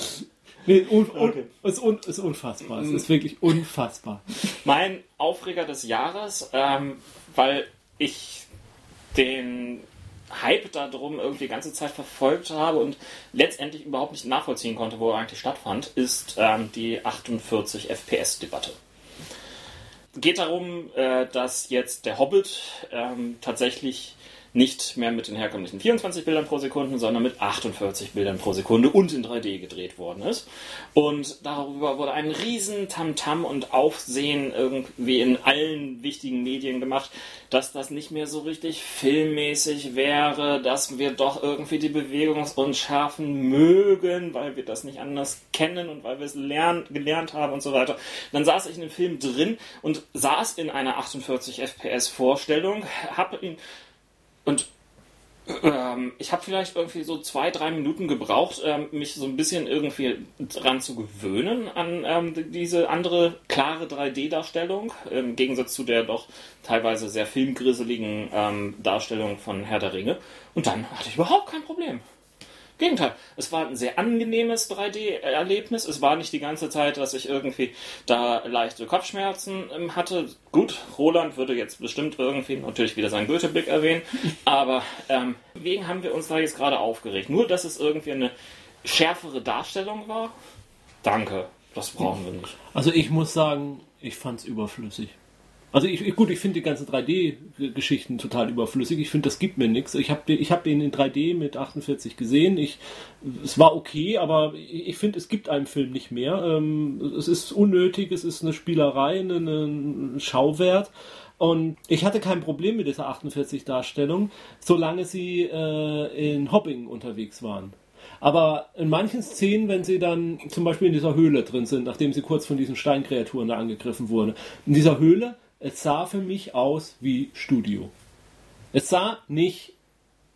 Nee, un, un, Okay. ist, un, ist unfassbar. Es ist wirklich unfassbar. Mein Aufreger des Jahres, ähm, weil ich den Hype darum irgendwie die ganze Zeit verfolgt habe und letztendlich überhaupt nicht nachvollziehen konnte, wo er eigentlich stattfand, ist ähm, die 48 FPS-Debatte. Geht darum, äh, dass jetzt der Hobbit ähm, tatsächlich nicht mehr mit den herkömmlichen 24 Bildern pro Sekunde, sondern mit 48 Bildern pro Sekunde und in 3D gedreht worden ist. Und darüber wurde ein riesen Tamtam und Aufsehen irgendwie in allen wichtigen Medien gemacht, dass das nicht mehr so richtig filmmäßig wäre, dass wir doch irgendwie die Bewegungsunschärfen mögen, weil wir das nicht anders kennen und weil wir es lernen, gelernt haben und so weiter. Dann saß ich in dem Film drin und saß in einer 48 FPS Vorstellung, habe ihn und ähm, ich habe vielleicht irgendwie so zwei, drei Minuten gebraucht, ähm, mich so ein bisschen irgendwie dran zu gewöhnen an ähm, diese andere klare 3D-Darstellung, im Gegensatz zu der doch teilweise sehr filmgrisseligen ähm, Darstellung von Herr der Ringe. Und dann hatte ich überhaupt kein Problem. Gegenteil, es war ein sehr angenehmes 3D-Erlebnis. Es war nicht die ganze Zeit, dass ich irgendwie da leichte Kopfschmerzen ähm, hatte. Gut, Roland würde jetzt bestimmt irgendwie natürlich wieder seinen Goethe-Blick erwähnen, aber ähm, wegen haben wir uns da jetzt gerade aufgeregt. Nur, dass es irgendwie eine schärfere Darstellung war. Danke, das brauchen wir nicht. Also ich muss sagen, ich fand es überflüssig. Also ich, gut, ich finde die ganzen 3D-Geschichten total überflüssig. Ich finde, das gibt mir nichts. Ich habe den, ich hab den in 3D mit 48 gesehen. Ich, es war okay, aber ich finde, es gibt einen Film nicht mehr. Ähm, es ist unnötig, es ist eine Spielerei, ein Schauwert. Und ich hatte kein Problem mit dieser 48-Darstellung, solange sie äh, in Hopping unterwegs waren. Aber in manchen Szenen, wenn sie dann zum Beispiel in dieser Höhle drin sind, nachdem sie kurz von diesen Steinkreaturen da angegriffen wurden, in dieser Höhle es sah für mich aus wie Studio. Es sah nicht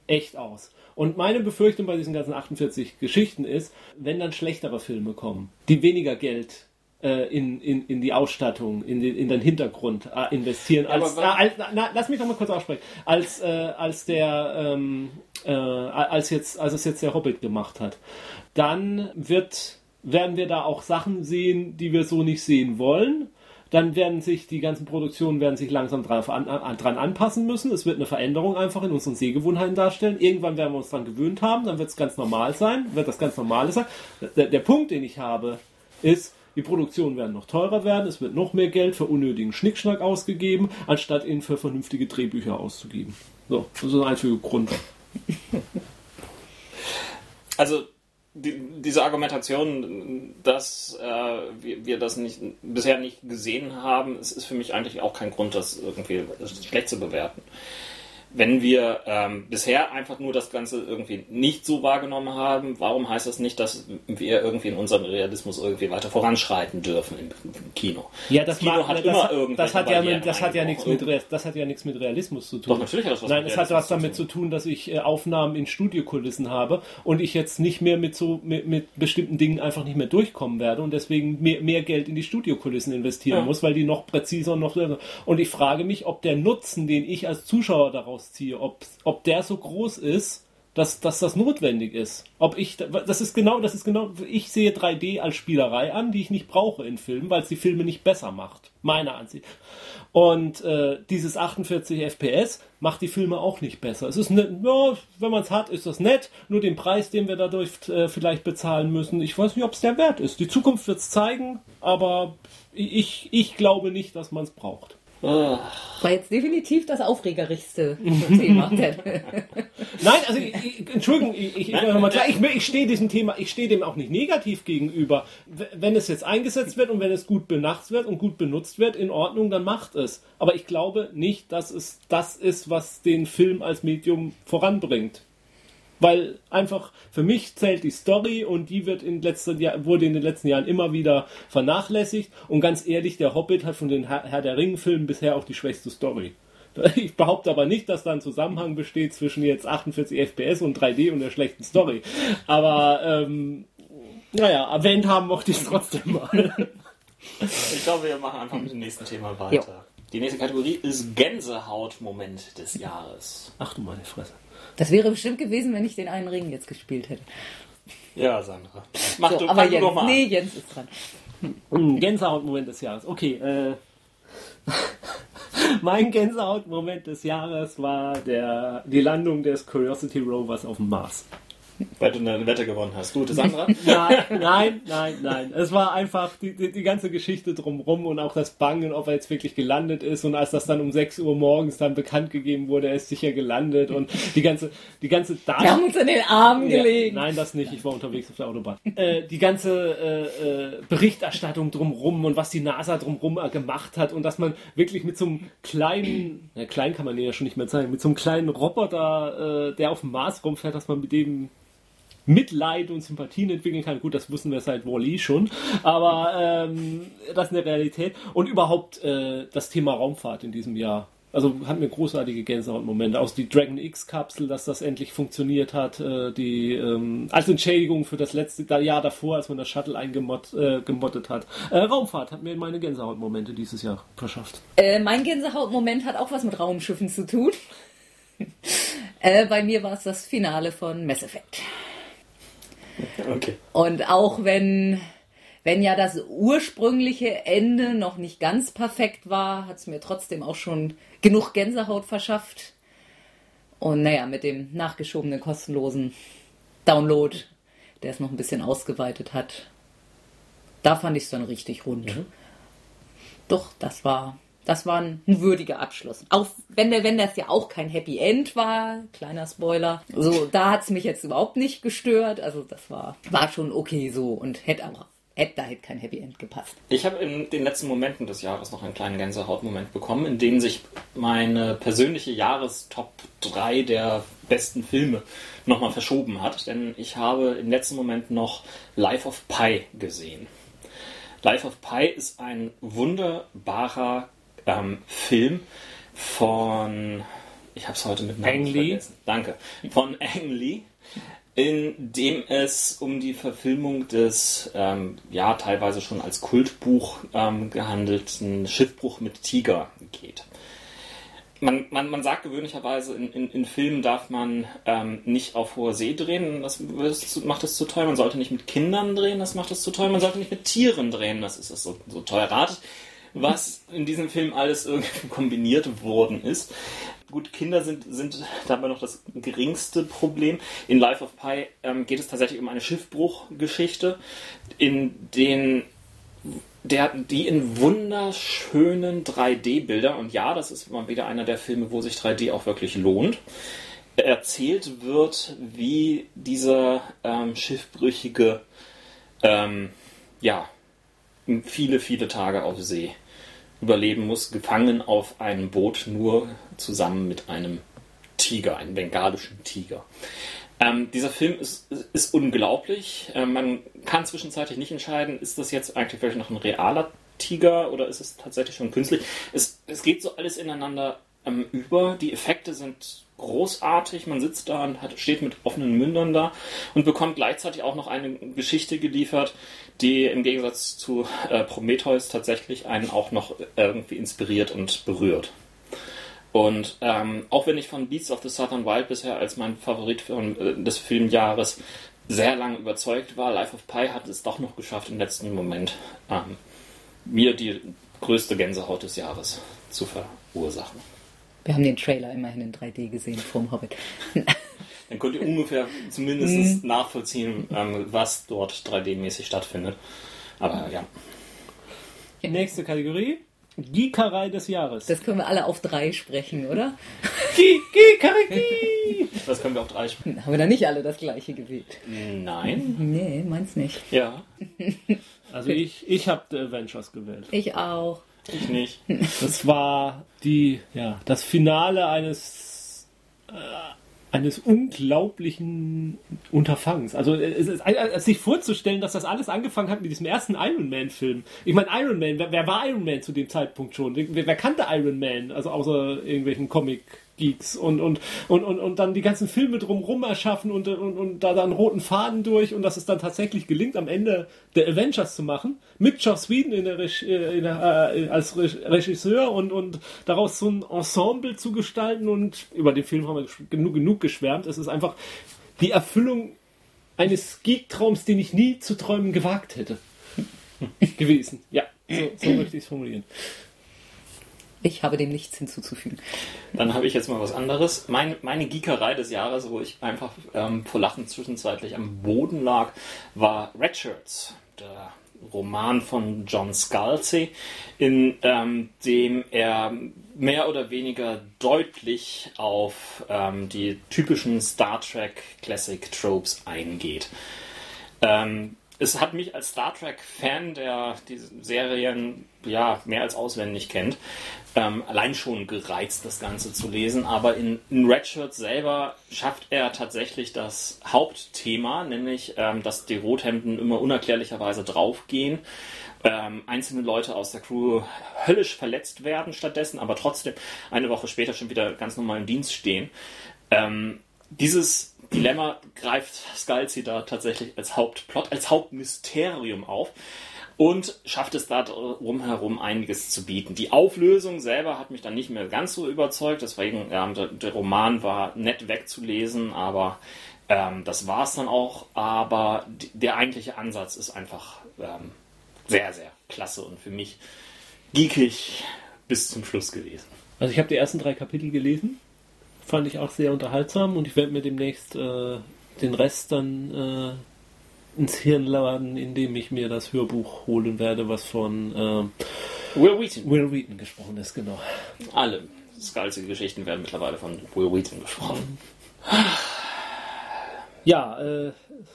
echt aus. Und meine Befürchtung bei diesen ganzen 48 Geschichten ist, wenn dann schlechtere Filme kommen, die weniger Geld äh, in, in, in die Ausstattung, in den, in den Hintergrund äh, investieren, als, äh, als na, lass mich doch mal kurz aussprechen, als, äh, als der, ähm, äh, als jetzt, als es jetzt der Hobbit gemacht hat, dann wird, werden wir da auch Sachen sehen, die wir so nicht sehen wollen dann werden sich die ganzen Produktionen werden sich langsam dran, an, dran anpassen müssen. Es wird eine Veränderung einfach in unseren Sehgewohnheiten darstellen. Irgendwann werden wir uns daran gewöhnt haben, dann wird es ganz normal sein, wird das ganz normale sein. Der, der Punkt, den ich habe, ist, die Produktionen werden noch teurer werden, es wird noch mehr Geld für unnötigen Schnickschnack ausgegeben, anstatt ihn für vernünftige Drehbücher auszugeben. So, das ist ein einziger Grund. Also die, diese Argumentation, dass äh, wir, wir, das nicht, bisher nicht gesehen haben, es ist für mich eigentlich auch kein Grund, das irgendwie schlecht zu bewerten wenn wir ähm, bisher einfach nur das Ganze irgendwie nicht so wahrgenommen haben, warum heißt das nicht, dass wir irgendwie in unserem Realismus irgendwie weiter voranschreiten dürfen im, Kino? Ja, das, Kino mag, hat das hat, das hat ja, mit, das hat ja nichts mit das hat ja nichts mit Realismus zu tun. Doch natürlich hat das was Nein, es hat was damit zu tun, dass ich äh, Aufnahmen in Studiokulissen habe und ich jetzt nicht mehr mit so mit, mit bestimmten Dingen einfach nicht mehr durchkommen werde und deswegen mehr, mehr Geld in die Studiokulissen investieren ja. muss, weil die noch präziser noch und ich frage mich, ob der Nutzen, den ich als Zuschauer daraus rausziehe, ob, ob der so groß ist, dass, dass das notwendig ist. Ob ich, das ist genau, das ist genau, ich sehe 3D als Spielerei an, die ich nicht brauche in Filmen, weil es die Filme nicht besser macht. Meiner Ansicht. Und äh, dieses 48 FPS macht die Filme auch nicht besser. Es ist ne, ja, wenn man es hat, ist das nett. Nur den Preis, den wir dadurch äh, vielleicht bezahlen müssen, ich weiß nicht, ob es der wert ist. Die Zukunft wird es zeigen, aber ich, ich glaube nicht, dass man es braucht. War jetzt definitiv das aufregerigste Thema. Nein, also ich, ich, Entschuldigung, ich, ich, mal klar, ich, ich stehe diesem Thema, ich stehe dem auch nicht negativ gegenüber. Wenn es jetzt eingesetzt wird und wenn es gut benutzt wird und gut benutzt wird, in Ordnung, dann macht es. Aber ich glaube nicht, dass es das ist, was den Film als Medium voranbringt. Weil einfach für mich zählt die Story und die wird in letzter, wurde in den letzten Jahren immer wieder vernachlässigt. Und ganz ehrlich, der Hobbit hat von den Herr der Ringen-Filmen bisher auch die schwächste Story. Ich behaupte aber nicht, dass da ein Zusammenhang besteht zwischen jetzt 48 FPS und 3D und der schlechten Story. Aber ähm, naja, erwähnt haben mochte ich es trotzdem mal. Ich glaube, wir machen einfach mit dem nächsten Thema weiter. Jo. Die nächste Kategorie ist Gänsehaut-Moment des Jahres. Ach du meine Fresse. Das wäre bestimmt gewesen, wenn ich den einen Ring jetzt gespielt hätte. Ja, Sandra. Mach so, du, aber Jens, doch mal nee, Jens ist dran. Hm, Gänsehautmoment des Jahres. Okay, äh, mein Gänsehautmoment des Jahres war der, die Landung des Curiosity Rovers auf dem Mars. Weil du eine Wette gewonnen hast. Gute Sandra? Nein, nein, nein, nein. Es war einfach die, die, die ganze Geschichte drumrum und auch das Bangen, ob er jetzt wirklich gelandet ist. Und als das dann um 6 Uhr morgens dann bekannt gegeben wurde, er ist sicher gelandet und die ganze, die ganze Wir haben uns in den Armen Ja, gelegen. nein, das nicht. Ich war unterwegs auf der Autobahn. Äh, die ganze äh, äh, Berichterstattung drumrum und was die NASA drumrum äh, gemacht hat und dass man wirklich mit so einem kleinen, ja, klein kann man den ja schon nicht mehr zeigen, mit so einem kleinen Roboter, äh, der auf dem Mars rumfährt, dass man mit dem Mitleid und Sympathien entwickeln kann. Gut, das wussten wir seit Wall-E schon, aber ähm, das ist eine Realität. Und überhaupt äh, das Thema Raumfahrt in diesem Jahr. Also hatten wir großartige Gänsehautmomente. Aus die Dragon X-Kapsel, dass das endlich funktioniert hat. Äh, die ähm, als Entschädigung für das letzte Jahr davor, als man das Shuttle eingemottet äh, hat. Äh, Raumfahrt hat mir meine Gänsehautmomente dieses Jahr verschafft. Äh, mein Gänsehautmoment hat auch was mit Raumschiffen zu tun. äh, bei mir war es das Finale von Mass Effect. Okay. Und auch wenn, wenn ja das ursprüngliche Ende noch nicht ganz perfekt war, hat es mir trotzdem auch schon genug Gänsehaut verschafft. Und naja, mit dem nachgeschobenen kostenlosen Download, der es noch ein bisschen ausgeweitet hat, da fand ich es dann richtig rund. Doch, das war, das war ein würdiger Abschluss. Auch wenn, der, wenn das ja auch kein Happy End war, kleiner Spoiler, so, da hat es mich jetzt überhaupt nicht gestört. Also das war, war schon okay so und hätte aber, hätte, da hätte kein Happy End gepasst. Ich habe in den letzten Momenten des Jahres noch einen kleinen Gänsehautmoment bekommen, in dem sich meine persönliche Jahrestop 3 der besten Filme nochmal verschoben hat. Denn ich habe im letzten Moment noch Life of Pi gesehen. Life of Pi ist ein wunderbarer ähm, Film von, ich habe es heute mit Namen Ang Lee. vergessen. Danke. Von Ang Lee, in dem es um die Verfilmung des, ähm, ja, teilweise schon als Kultbuch ähm, gehandelten Schiffbruch mit Tiger geht. Man, man, man sagt gewöhnlicherweise, in, in, in Filmen darf man ähm, nicht auf hoher See drehen, das, das macht es zu teuer. Man sollte nicht mit Kindern drehen, das macht es zu teuer. Man sollte nicht mit Tieren drehen, das ist es so, so teuer. Ratet, was in diesem Film alles irgendwie kombiniert worden ist. Gut, Kinder sind, sind dabei noch das geringste Problem. In Life of Pi ähm, geht es tatsächlich um eine Schiffbruchgeschichte, in den der, die in wunderschönen 3D-Bildern, und ja, das ist mal wieder einer der Filme, wo sich 3D auch wirklich lohnt, erzählt wird, wie dieser ähm, Schiffbrüchige ähm, ja, viele, viele Tage auf See überleben muss, gefangen auf einem Boot, nur zusammen mit einem Tiger, einem bengalischen Tiger. Ähm, dieser Film ist, ist unglaublich. Ähm, man kann zwischenzeitlich nicht entscheiden, ist das jetzt eigentlich wirklich noch ein realer Tiger oder ist es tatsächlich schon künstlich? Es, es geht so alles ineinander ähm, über. Die Effekte sind großartig. Man sitzt da und hat, steht mit offenen Mündern da und bekommt gleichzeitig auch noch eine Geschichte geliefert, die im Gegensatz zu äh, Prometheus tatsächlich einen auch noch irgendwie inspiriert und berührt. Und ähm, auch wenn ich von Beasts of the Southern Wild bisher als mein Favorit von, äh, des Filmjahres sehr lange überzeugt war, Life of Pi hat es doch noch geschafft, im letzten Moment ähm, mir die größte Gänsehaut des Jahres zu verursachen. Wir haben den Trailer immerhin in 3D gesehen vom Hobbit. Dann könnt ihr ungefähr zumindest nachvollziehen, ähm, was dort 3D-mäßig stattfindet. Aber ja. Nächste Kategorie. Geekerei des Jahres. Das können wir alle auf drei sprechen, oder? Ge- Geekerei! Das können wir auch drei spielen. Haben wir da nicht alle das gleiche gewählt? Nein. Nee, meins nicht. Ja, Also ich, ich habe The Avengers gewählt. Ich auch. Ich nicht. Das war die, ja, das Finale eines, äh, eines unglaublichen Unterfangens. Also es ist, äh, sich vorzustellen, dass das alles angefangen hat mit diesem ersten Iron Man Film. Ich meine Iron Man, wer, wer war Iron Man zu dem Zeitpunkt schon? Wer, wer kannte Iron Man? Also außer irgendwelchen Comic Geeks und, und, und, und, und dann die ganzen Filme drumherum erschaffen und, und, und da dann roten Faden durch und dass es dann tatsächlich gelingt, am Ende The Avengers zu machen, mit Joss Whedon in der, äh, in der, äh, als Reg- Regisseur und, und daraus so ein Ensemble zu gestalten und über den Film haben wir genug, genug geschwärmt. Es ist einfach die Erfüllung eines Geek-Traums, den ich nie zu träumen gewagt hätte gewesen. Ja, so, so möchte ich es formulieren. Ich habe dem nichts hinzuzufügen. Dann habe ich jetzt mal was anderes. Mein, meine Geekerei des Jahres, wo ich einfach ähm, vor Lachen zwischenzeitlich am Boden lag, war Red Shirts. Der Roman von John Scalzi, in ähm, dem er mehr oder weniger deutlich auf ähm, die typischen Star Trek Classic Tropes eingeht. Ähm, es hat mich als Star Trek-Fan, der diese Serien ja mehr als auswendig kennt, ähm, allein schon gereizt, das Ganze zu lesen. Aber in, in Redshirt selber schafft er tatsächlich das Hauptthema, nämlich, ähm, dass die Rothemden immer unerklärlicherweise draufgehen. Ähm, einzelne Leute aus der Crew höllisch verletzt werden stattdessen, aber trotzdem eine Woche später schon wieder ganz normal im Dienst stehen. Ähm, dieses Dilemma greift Scalzi da tatsächlich als Hauptplot, als Hauptmysterium auf und schafft es da drumherum einiges zu bieten. Die Auflösung selber hat mich dann nicht mehr ganz so überzeugt, deswegen ja, der, der, Roman war nett wegzulesen, aber ähm, das war es dann auch. Aber der eigentliche Ansatz ist einfach ähm, sehr, sehr klasse und für mich geekig bis zum Schluss gewesen. Also ich habe die ersten drei Kapitel gelesen fand ich auch sehr unterhaltsam und ich werde mir demnächst äh, den Rest dann äh, ins Hirn laden, indem ich mir das Hörbuch holen werde, was von äh, Will Wheaton. Will Wheaton gesprochen ist, genau. Alle skalzige Geschichten werden mittlerweile von Will Wheaton gesprochen. Ja, äh,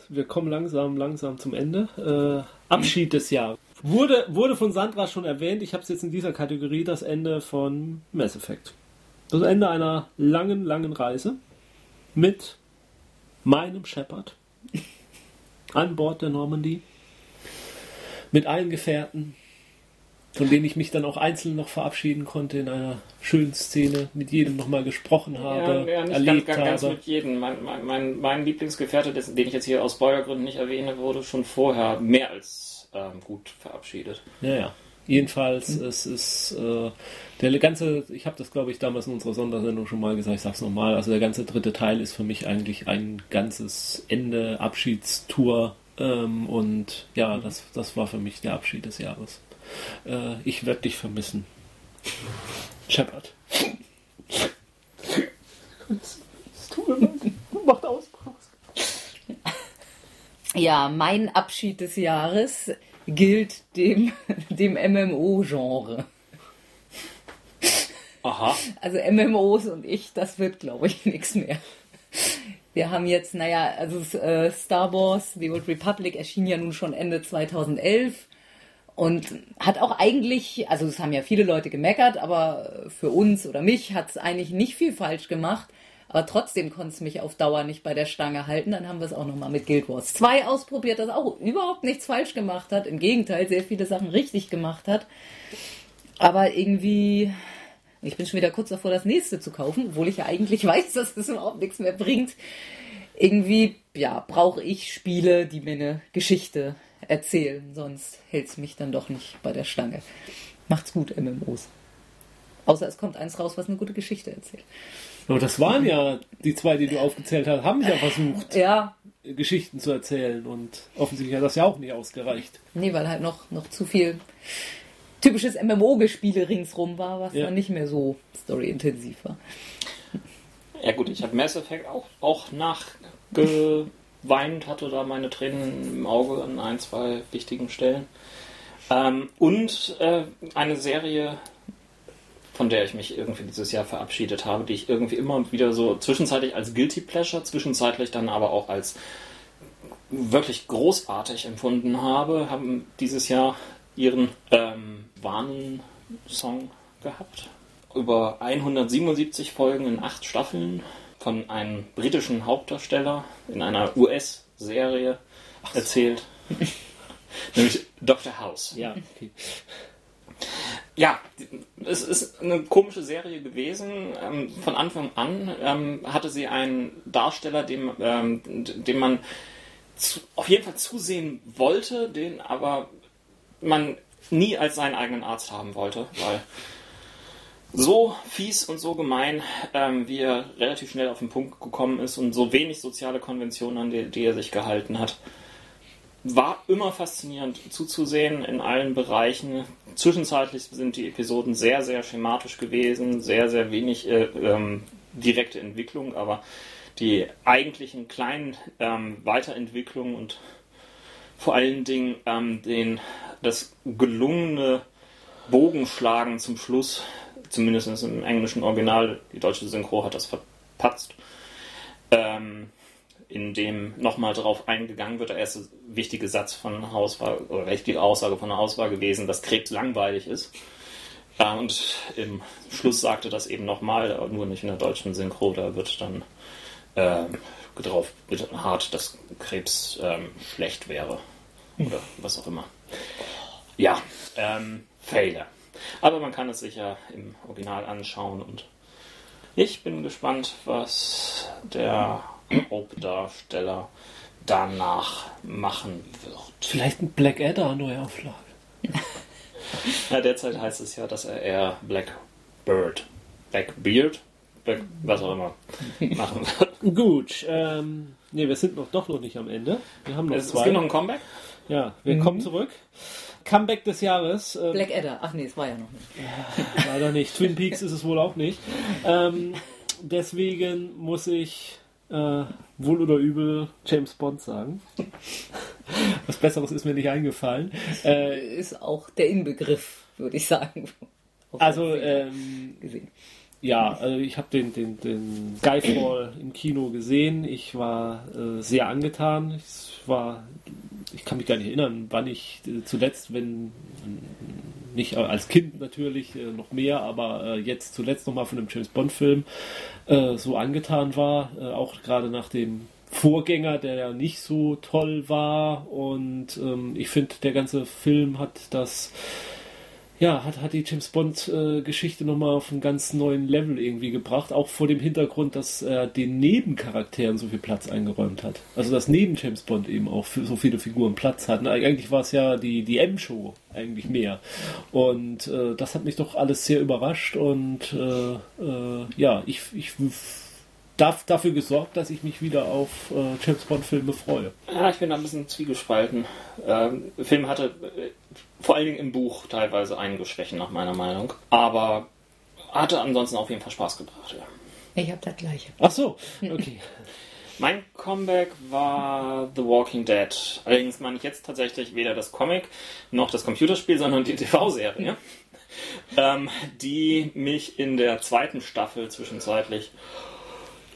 wir kommen langsam, langsam zum Ende. Äh, Abschied des Jahres. Wurde, wurde von Sandra schon erwähnt, ich habe es jetzt in dieser Kategorie, das Ende von Mass Effect. Das Ende einer langen, langen Reise mit meinem Shepard an Bord der Normandie, mit allen Gefährten, von denen ich mich dann auch einzeln noch verabschieden konnte in einer schönen Szene, mit jedem nochmal gesprochen habe, ja, ja, nicht erlebt ganz, ganz habe. mit jedem. Mein, mein, mein, mein Lieblingsgefährte, den ich jetzt hier aus Spoilergründen nicht erwähne, wurde schon vorher mehr als ähm, gut verabschiedet. Ja, ja. Jedenfalls, mhm. es ist äh, der ganze, ich habe das glaube ich damals in unserer Sondersendung schon mal gesagt, ich sage es nochmal, also der ganze dritte Teil ist für mich eigentlich ein ganzes Ende, Abschiedstour ähm, und ja, mhm. das, das war für mich der Abschied des Jahres. Äh, ich werde dich vermissen. Shepard. Es tut mir leid. Macht aus. Ja, mein Abschied des Jahres gilt dem, dem MMO-Genre. Aha. Also MMOs und ich, das wird, glaube ich, nichts mehr. Wir haben jetzt, naja, also äh, Star Wars, The Old Republic erschien ja nun schon Ende 2011 und hat auch eigentlich, also es haben ja viele Leute gemeckert, aber für uns oder mich hat es eigentlich nicht viel falsch gemacht. Aber trotzdem konnte es mich auf Dauer nicht bei der Stange halten. Dann haben wir es auch nochmal mit Guild Wars 2 ausprobiert, das auch überhaupt nichts falsch gemacht hat. Im Gegenteil, sehr viele Sachen richtig gemacht hat. Aber irgendwie, ich bin schon wieder kurz davor, das nächste zu kaufen, obwohl ich ja eigentlich weiß, dass es überhaupt nichts mehr bringt. Irgendwie, ja, brauche ich Spiele, die mir eine Geschichte erzählen. Sonst hält es mich dann doch nicht bei der Stange. Macht's gut, MMOs. Außer es kommt eins raus, was eine gute Geschichte erzählt. Aber das waren ja die zwei, die du aufgezählt hast, haben ja versucht, ja. Geschichten zu erzählen und offensichtlich hat das ja auch nicht ausgereicht. Nee, weil halt noch, noch zu viel typisches MMO-Gespiele ringsrum war, was ja. dann nicht mehr so storyintensiv war. Ja gut, ich habe Mass Effect auch, auch nachgeweint, hatte da meine Tränen im Auge an ein, zwei wichtigen Stellen. Ähm, und äh, eine Serie, von der ich mich irgendwie dieses Jahr verabschiedet habe, die ich irgendwie immer wieder so zwischenzeitlich als Guilty Pleasure, zwischenzeitlich dann aber auch als wirklich großartig empfunden habe, haben dieses Jahr ihren ähm, Warnen-Song gehabt. Über 177 Folgen in acht Staffeln von einem britischen Hauptdarsteller in einer US-Serie erzählt. Nämlich Dr. House. Ja, okay ja, es ist eine komische Serie gewesen. Ähm, von Anfang an ähm, hatte sie einen Darsteller, dem, ähm, dem man zu, auf jeden Fall zusehen wollte, den aber man nie als seinen eigenen Arzt haben wollte, weil so fies und so gemein, ähm, wie er relativ schnell auf den Punkt gekommen ist und so wenig soziale Konventionen, an die, die er sich gehalten hat. War immer faszinierend zuzusehen in allen Bereichen. Zwischenzeitlich sind die Episoden sehr, sehr schematisch gewesen, sehr, sehr wenig äh, ähm, direkte Entwicklung, aber die eigentlichen kleinen ähm, Weiterentwicklungen und vor allen Dingen ähm, den, das gelungene Bogenschlagen zum Schluss, zumindest im englischen Original, die deutsche Synchro hat das verpatzt, ähm, in dem nochmal darauf eingegangen wird, der erste wichtige Satz von Haus war, oder wichtige Aussage von Haus war gewesen, dass Krebs langweilig ist. Und im Schluss sagte das eben nochmal, nur nicht in der deutschen Synchro, da wird dann äh, drauf hart, dass Krebs ähm, schlecht wäre. Oder was auch immer. Ja, ähm, Failure. Aber man kann es sich ja im Original anschauen und ich bin gespannt, was der Hauptdarsteller danach machen wird. Vielleicht ein Blackadder Neuauflage. ja, derzeit heißt es ja, dass er eher Blackbird, Blackbeard, Black, was auch immer, machen wird. Gut, ähm, nee, wir sind noch doch noch nicht am Ende. Wir haben noch Es, es zwei. gibt noch ein Comeback. Ja, wir kommen zurück. Comeback des Jahres. ähm, Blackadder. Ach nee, es war ja noch nicht. Leider nicht. Twin Peaks ist es wohl auch nicht. Ähm, deswegen muss ich äh, wohl oder übel James Bond sagen. Was Besseres ist mir nicht eingefallen. Äh, Ist auch der Inbegriff, würde ich sagen. Auf also, ähm, gesehen. ja, also ich habe den, den, den Skyfall im Kino gesehen. Ich war äh, sehr angetan. Es war, ich kann mich gar nicht erinnern, wann ich äh, zuletzt, wenn nicht als Kind natürlich äh, noch mehr, aber äh, jetzt zuletzt nochmal von einem James Bond-Film so angetan war, auch gerade nach dem Vorgänger, der ja nicht so toll war. Und ähm, ich finde, der ganze Film hat das, ja, hat, hat die James Bond-Geschichte nochmal auf einen ganz neuen Level irgendwie gebracht, auch vor dem Hintergrund, dass er den Nebencharakteren so viel Platz eingeräumt hat. Also dass neben James Bond eben auch so viele Figuren Platz hatten. Eigentlich war es ja die, die M-Show eigentlich mehr. Und äh, das hat mich doch alles sehr überrascht und äh, äh, ja, ich, ich darf dafür gesorgt, dass ich mich wieder auf äh, James Bond-Filme freue. Ja, ich bin da ein bisschen zwiegespalten. Ähm, der Film hatte äh, vor allen Dingen im Buch teilweise einige Schwächen nach meiner Meinung, aber hatte ansonsten auf jeden Fall Spaß gebracht. Ja. Ich habe das gleiche. Ach so, okay. Mein Comeback war The Walking Dead. Allerdings meine ich jetzt tatsächlich weder das Comic noch das Computerspiel, sondern die TV-Serie, ähm, die mich in der zweiten Staffel zwischenzeitlich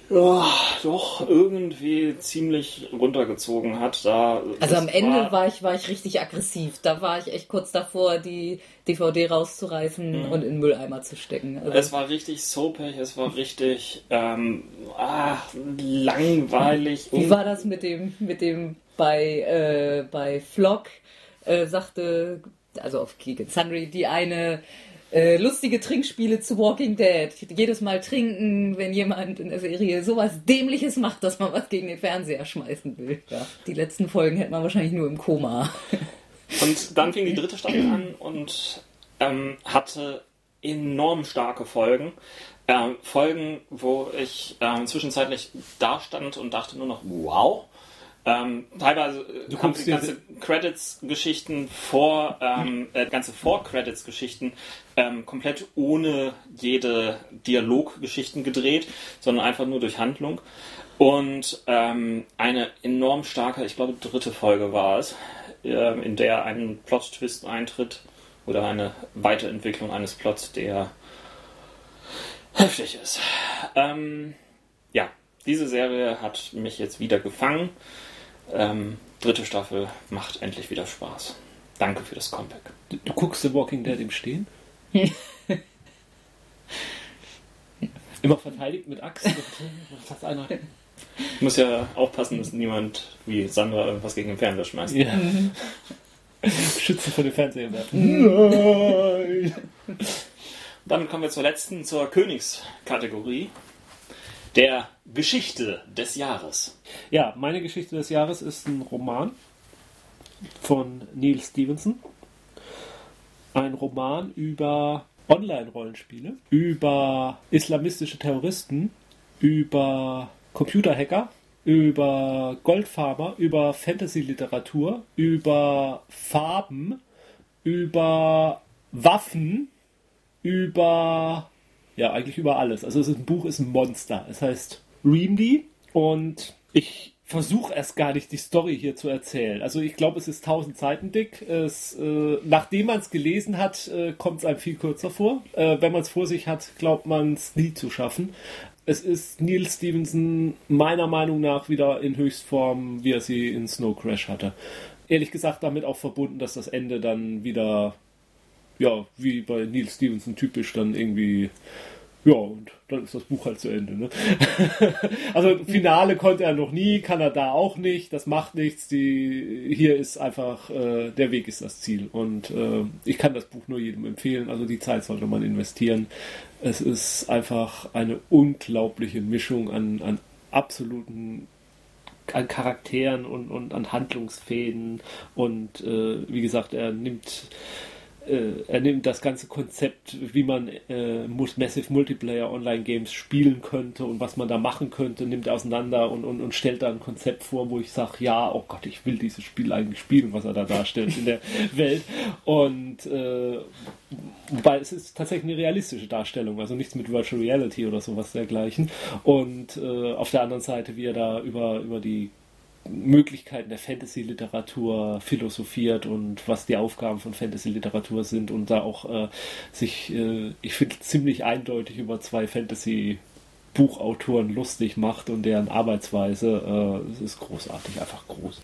ja, doch irgendwie ziemlich runtergezogen hat. Da, Also am Ende war ich, war ich richtig aggressiv. Da war ich echt kurz davor, die DVD rauszureißen und in den Mülleimer zu stecken. Also, Es war richtig soapig, es war richtig ähm, ah, langweilig. wie war das mit dem, mit dem bei, äh, bei Flock äh, sagte, also auf Geek and Sundry, die eine äh, lustige Trinkspiele zu Walking Dead. Jedes Mal trinken, wenn jemand in der Serie sowas Dämliches macht, dass man was gegen den Fernseher schmeißen will. Ja, die letzten Folgen hätte man wahrscheinlich nur im Koma. Und dann fing die dritte Staffel an und ähm, hatte enorm starke Folgen. Ähm, Folgen, wo ich ähm, zwischenzeitlich da stand und dachte nur noch, wow. Ähm, teilweise äh, Du haben dir- ganze Credits-Geschichten vor, ähm, äh, ganze Vor-Credits-Geschichten ähm, komplett ohne jede Dialoggeschichten gedreht, sondern einfach nur durch Handlung. Und ähm, eine enorm starke, ich glaube dritte Folge war es, ähm, in der ein Plot-Twist eintritt oder eine Weiterentwicklung eines Plots, der heftig ist. Ähm, ja, diese Serie hat mich jetzt wieder gefangen. Ähm, dritte Staffel macht endlich wieder Spaß. Danke für das Comeback. Du, du guckst The Walking Dead im Stehen? Immer verteidigt mit Axt. Hat einer? Ich muss ja aufpassen, dass niemand wie Sandra irgendwas gegen den Fernseher schmeißt. Ja. Schützen vor dem Fernseher werfen. Nein! Damit kommen wir zur letzten, zur Königskategorie. Der Geschichte des Jahres. Ja, meine Geschichte des Jahres ist ein Roman von Neil Stevenson. Ein Roman über Online-Rollenspiele, über islamistische Terroristen, über Computerhacker über Goldfarmer, über Fantasy-Literatur, über Farben, über Waffen, über ja eigentlich über alles. Also ein Buch ist ein Monster. Es heißt Reamdy und ich versuche erst gar nicht die Story hier zu erzählen. Also ich glaube, es ist tausend Seiten dick. Es, äh, nachdem man es gelesen hat, äh, kommt es einem viel kürzer vor. Äh, wenn man es vor sich hat, glaubt man es nie zu schaffen. Es ist Neil Stevenson meiner Meinung nach wieder in Höchstform, wie er sie in Snow Crash hatte. Ehrlich gesagt damit auch verbunden, dass das Ende dann wieder, ja, wie bei Neil Stevenson typisch dann irgendwie ja, und dann ist das Buch halt zu Ende. Ne? also Finale konnte er noch nie, kann er da auch nicht. Das macht nichts. Die hier ist einfach äh, der Weg ist das Ziel und äh, ich kann das Buch nur jedem empfehlen. Also die Zeit sollte man investieren. Es ist einfach eine unglaubliche Mischung an, an absoluten an Charakteren und, und an Handlungsfäden und äh, wie gesagt, er nimmt er nimmt das ganze Konzept, wie man äh, Massive Multiplayer Online Games spielen könnte und was man da machen könnte, nimmt auseinander und, und, und stellt da ein Konzept vor, wo ich sage, ja, oh Gott, ich will dieses Spiel eigentlich spielen, was er da darstellt in der Welt. Und äh, wobei es ist tatsächlich eine realistische Darstellung, also nichts mit Virtual Reality oder sowas dergleichen. Und äh, auf der anderen Seite, wie er da über, über die Möglichkeiten der Fantasy-Literatur philosophiert und was die Aufgaben von Fantasy-Literatur sind und da auch äh, sich, äh, ich finde, ziemlich eindeutig über zwei Fantasy- Buchautoren lustig macht und deren Arbeitsweise äh, ist großartig, einfach groß.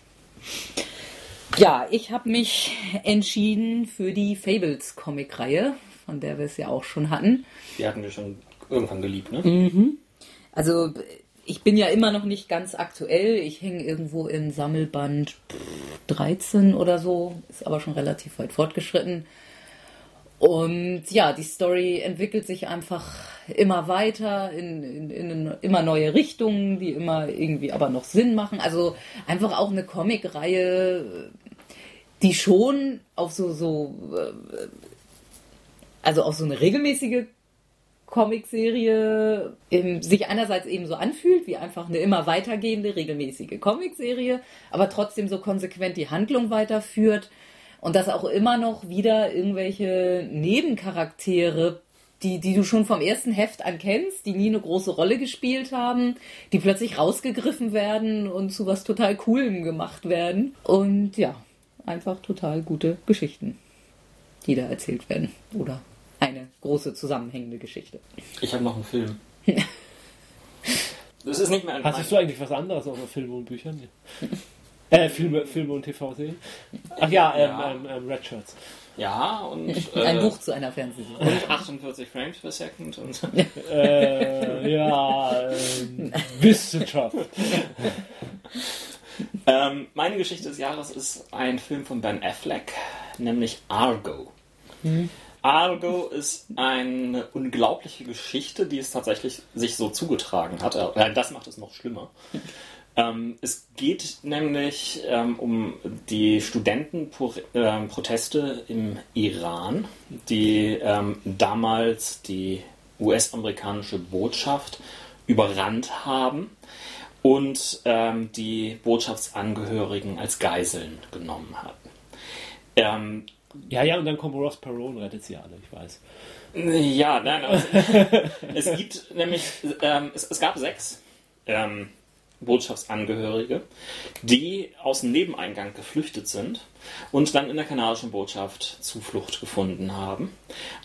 Ja, ich habe mich entschieden für die Fables Comic-Reihe, von der wir es ja auch schon hatten. Die hatten wir schon irgendwann geliebt, ne? Mhm. Also ich bin ja immer noch nicht ganz aktuell. Ich hänge irgendwo im Sammelband 13 oder so, ist aber schon relativ weit fortgeschritten. Und ja, die Story entwickelt sich einfach immer weiter in, in, in, immer neue Richtungen, die immer irgendwie aber noch Sinn machen. Also einfach auch eine Comic-Reihe, die schon auf so, so, äh, also auf so eine regelmäßige Comicserie sich einerseits eben so anfühlt, wie einfach eine immer weitergehende, regelmäßige Comicserie, aber trotzdem so konsequent die Handlung weiterführt und dass auch immer noch wieder irgendwelche Nebencharaktere, die, die du schon vom ersten Heft an kennst, die nie eine große Rolle gespielt haben, die plötzlich rausgegriffen werden und zu was total Coolem gemacht werden. Und ja, einfach total gute Geschichten, die da erzählt werden oder eine große zusammenhängende Geschichte. Ich habe noch einen Film. das ist nicht mehr ein Hast du eigentlich was anderes außer Filme und Büchern? äh, Filme, Filme und TV-Serien? Ach ja, ähm, ja. Ähm, ähm, Red Shirts. Ja, und. Äh, ein Buch zu einer Fernsehserie. Und 48 Frames per Second und. äh, ja, ähm, Wissenschaft. ähm, meine Geschichte des Jahres ist ein Film von Ben Affleck, nämlich Argo. Mhm. Argo ist eine unglaubliche Geschichte, die es tatsächlich sich so zugetragen hat. Äh, das macht es noch schlimmer. Ähm, es geht nämlich ähm, um die Studentenproteste im Iran, die ähm, damals die US-amerikanische Botschaft überrannt haben und ähm, die Botschaftsangehörigen als Geiseln genommen hatten. Ja, ja, und dann kommt Ross Perot und rettet sie alle, ich weiß. Ja, nein, also, es gibt nämlich, ähm, es, es, gab sechs ähm, Botschaftsangehörige, die aus dem Nebeneingang geflüchtet sind und dann in der kanadischen Botschaft Zuflucht gefunden haben.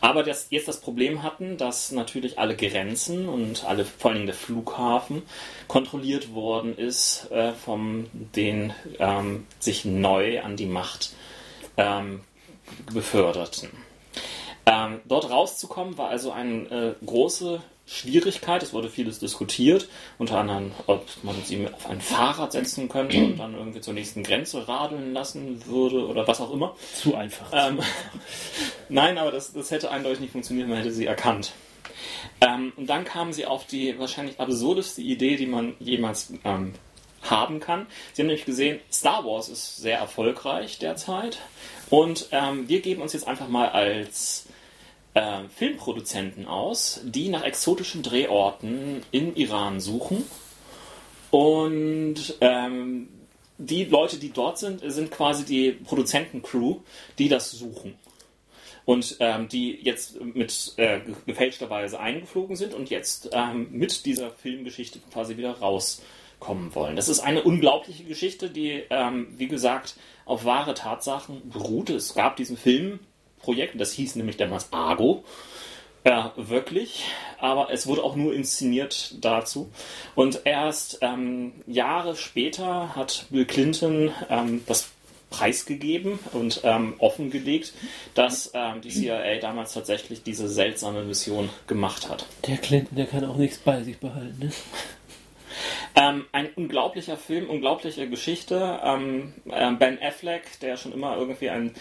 Aber das, jetzt das Problem hatten, dass natürlich alle Grenzen und alle, vor allem der Flughafen kontrolliert worden ist äh, von den ähm, sich neu an die Macht ähm, beförderten. Ähm, dort rauszukommen war also eine äh, große Schwierigkeit. Es wurde vieles diskutiert, unter anderem, ob man sie auf ein Fahrrad setzen könnte und dann irgendwie zur nächsten Grenze radeln lassen würde oder was auch immer. Zu einfach. Ähm, nein, aber das, das hätte eindeutig nicht funktioniert, man hätte sie erkannt. Ähm, und dann kamen sie auf die wahrscheinlich absurdeste Idee, die man jemals ähm, haben kann. Sie haben nämlich gesehen, Star Wars ist sehr erfolgreich derzeit und ähm, wir geben uns jetzt einfach mal als äh, Filmproduzenten aus, die nach exotischen Drehorten im Iran suchen Und ähm, die Leute, die dort sind, sind quasi die Produzentencrew, die das suchen. Und ähm, die jetzt mit äh, gefälschterweise eingeflogen sind und jetzt ähm, mit dieser Filmgeschichte quasi wieder rauskommen wollen. Das ist eine unglaubliche Geschichte, die, ähm, wie gesagt, auf wahre Tatsachen beruht. Es gab diesen Filmprojekt, das hieß nämlich damals Argo. Ja, wirklich. Aber es wurde auch nur inszeniert dazu. Und erst ähm, Jahre später hat Bill Clinton ähm, das preisgegeben und ähm, offengelegt, dass ähm, die CIA damals tatsächlich diese seltsame Mission gemacht hat. Der Clinton, der kann auch nichts bei sich behalten, ne? Ähm, ein unglaublicher Film, unglaubliche Geschichte. Ähm, äh, ben Affleck, der schon immer irgendwie ein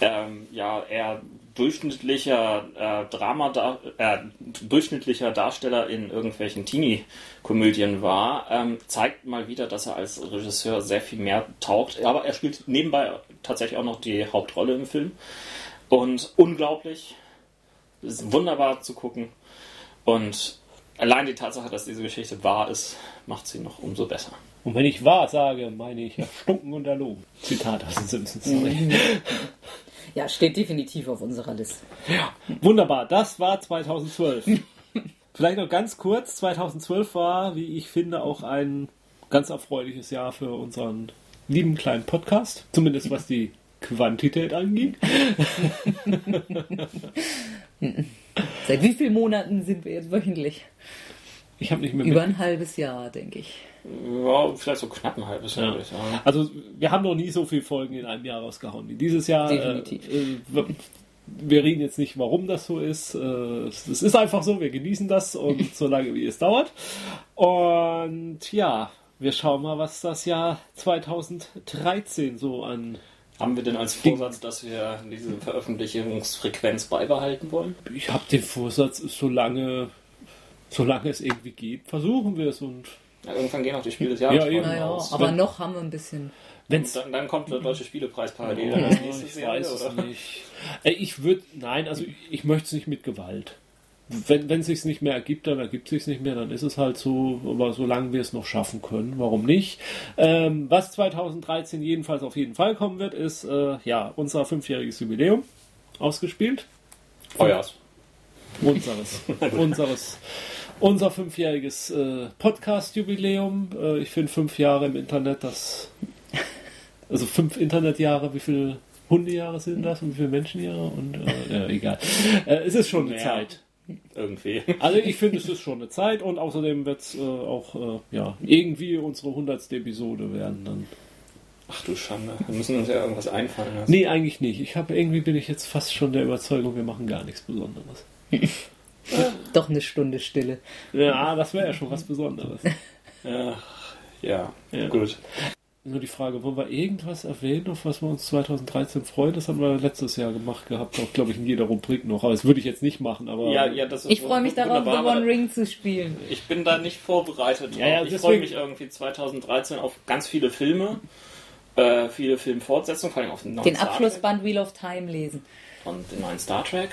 ähm, ja, eher durchschnittlicher äh, Drama, äh, durchschnittlicher Darsteller in irgendwelchen Teenie-Komödien war, ähm, zeigt mal wieder, dass er als Regisseur sehr viel mehr taugt. Aber er spielt nebenbei tatsächlich auch noch die Hauptrolle im Film. Und unglaublich, ist wunderbar zu gucken. Und allein die Tatsache, dass diese Geschichte wahr ist, macht sie noch umso besser. Und wenn ich wahr sage, meine ich erstunken und erlogen. Zitat aus den Simpsons. Sorry. Ja, steht definitiv auf unserer Liste. Ja, wunderbar. Das war 2012. Vielleicht noch ganz kurz. 2012 war, wie ich finde, auch ein ganz erfreuliches Jahr für unseren lieben kleinen Podcast. Zumindest was die Quantität anging. Seit wie vielen Monaten sind wir jetzt wöchentlich? Ich habe nicht mehr Über ein halbes Jahr, denke ich. Ja, vielleicht so knapp ein halbes Jahr, Ja. sagen. Also wir haben noch nie so viele Folgen in einem Jahr rausgehauen wie dieses Jahr. Definitiv. Äh, äh, wir- reden jetzt nicht, warum das so ist. Äh, Es es ist einfach so, wir genießen das und so lange wie es dauert. Und ja, wir schauen mal, was das Jahr 2013 so an. Haben wir denn als Vorsatz, dass wir diese Veröffentlichungsfrequenz beibehalten wollen? Ich habe den Vorsatz, solange, solange es irgendwie geht, versuchen wir es und Ja, irgendwann gehen auch die Spiele des Ja, Jahres eben. Naja, raus. aber Wenn- noch haben wir ein bisschen. wenn's dann, dann kommt der Deutsche Spielepreis parallel. Nächstes ich Jahr, weiß es nicht. Ich würde, nein, also ich, ich möchte es nicht mit Gewalt. Wenn wenn es sich nicht mehr ergibt, dann ergibt es sich nicht mehr, dann ist es halt so. Aber solange wir es noch schaffen können, warum nicht? Ähm, was 2013 jedenfalls auf jeden Fall kommen wird, ist äh, ja unser fünfjähriges Jubiläum ausgespielt. Feuers. Unseres, unseres, unser fünfjähriges äh, Podcast-Jubiläum. Äh, ich finde fünf Jahre im Internet, das, also fünf Internetjahre, wie viele Hundejahre sind das und wie viele Menschenjahre? Und äh, ja, egal. Äh, es ist schon eine. Zeit. Irgendwie. Also ich finde, es ist schon eine Zeit und außerdem wird es äh, auch äh, ja, irgendwie unsere hundertste Episode werden dann. Ach du Schande. Wir müssen uns ja irgendwas einfallen lassen. Nee, eigentlich nicht. Ich habe irgendwie bin ich jetzt fast schon der Überzeugung, wir machen gar nichts Besonderes. Doch eine Stunde Stille. Ja, das wäre ja schon was Besonderes. Ja, ja. Ja. gut. Nur die Frage, wollen wir irgendwas erwähnen, auf was wir uns 2013 freuen? Das haben wir letztes Jahr gemacht gehabt, auch glaube ich in jeder Rubrik noch. Aber das würde ich jetzt nicht machen. Aber Ja, ja, das ist Ich freue mich darauf, The One Ring zu spielen. Ich bin da nicht vorbereitet. Ja, ja, ich freue mich irgendwie 2013 auf ganz viele Filme, äh, viele Filmfortsetzungen, vor allem auf den neuen Den Star Abschlussband Wheel of Time lesen. Und den neuen Star Trek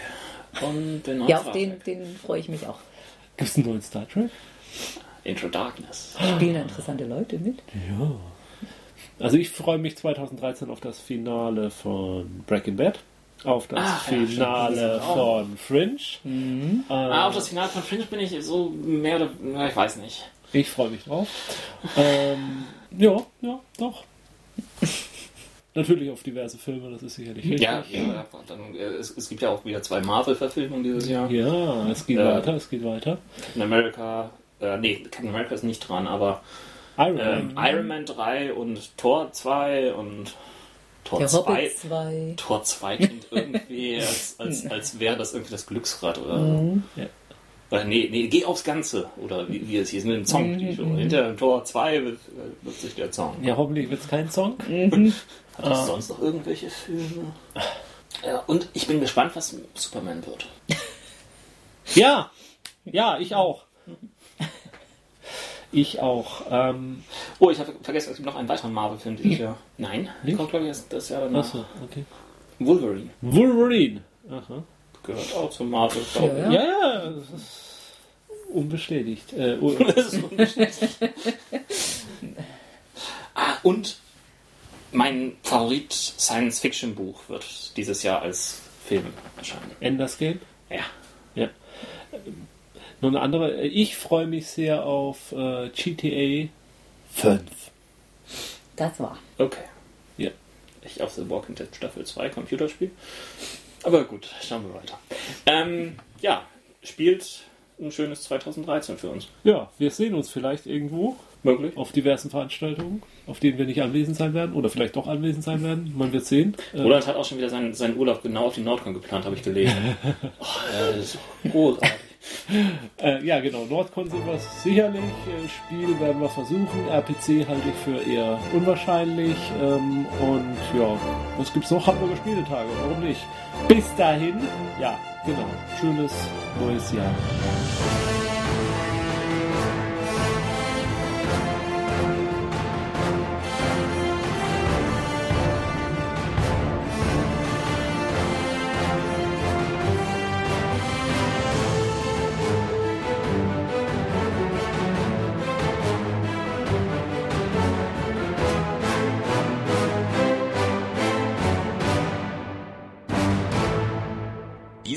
und den neuen Ja, auf Star den, Trek. den freue ich mich auch. gibt es einen neuen Star Trek? Into Darkness. Spielen da interessante Leute mit. Ja. Also ich freue mich 2013 auf das Finale von Breaking Bad, auf das ja, Finale stimmt. Von Fringe. Äh, Ah, auf das Finale von Fringe bin ich so mehr oder na, ich weiß nicht. ich freue mich drauf. ähm, ja, ja, doch. Natürlich auf diverse Filme, das ist sicherlich richtig. Ja, ja dann, äh, es, es gibt ja auch wieder zwei Marvel-Verfilmungen dieses Jahr. Ja, es geht Ja. weiter, es geht weiter. Captain America, äh, nee, Captain America ist nicht dran, aber Iron ähm, Man. Iron Man 3 und Tor 2 und Tor Der 2. Hobbit 2. Tor 2 klingt irgendwie, als, als, als wäre das irgendwie das Glücksrad oder. Mhm. Ja. Oder nee, nee, geh aufs Ganze. Oder wie, wie es hieß mit dem Song. Die Show. Hinter dem Tor 2 wird, wird sich der Song. Ja, hoffentlich wird es kein Song. Hat es sonst noch irgendwelche Filme? Ja, und ich bin gespannt, was Superman wird. Ja, ja, ich auch. Ich auch. Ähm, Oh, ich habe vergessen, es gibt noch einen weiteren Marvel-Film dieses Jahr. Nein, der kommt, glaube ich, erst das Jahr danach. achso, okay. Wolverine. Wolverine. Aha. Gehört auch zum Marvel, glaube Ja, ich. Ja, ja. das ist- unbestätigt. Äh, un Das ist unbestätigt. ah, und mein Favorit-Science-Fiction-Buch wird dieses Jahr als Film erscheinen. Enders Game. Ja. Ja. Nur eine andere. Ich freue mich sehr auf äh, GTA 5. Das war. Okay. Ja. Ich auf The Walking Dead Staffel 2 Computerspiel. Aber gut, schauen wir weiter. Ähm, ja, spielt ein schönes 2013 für uns. Ja, wir sehen uns vielleicht irgendwo Möglich. auf diversen Veranstaltungen, auf denen wir nicht anwesend sein werden oder vielleicht doch anwesend sein werden. Man wird sehen. Äh, Roland hat auch schon wieder seinen, seinen Urlaub genau auf die Nordcon geplant, habe ich gelesen. oh, ja, das ist großartig. Äh, ja, genau. Nordcon sind wir sicherlich. Äh, Spiel werden wir versuchen. RPC halte ich für eher unwahrscheinlich. Ähm, und ja, was gibt's noch? Hamburger Spieletage. Warum nicht? Bis dahin, ja, genau. Schönes neues Jahr.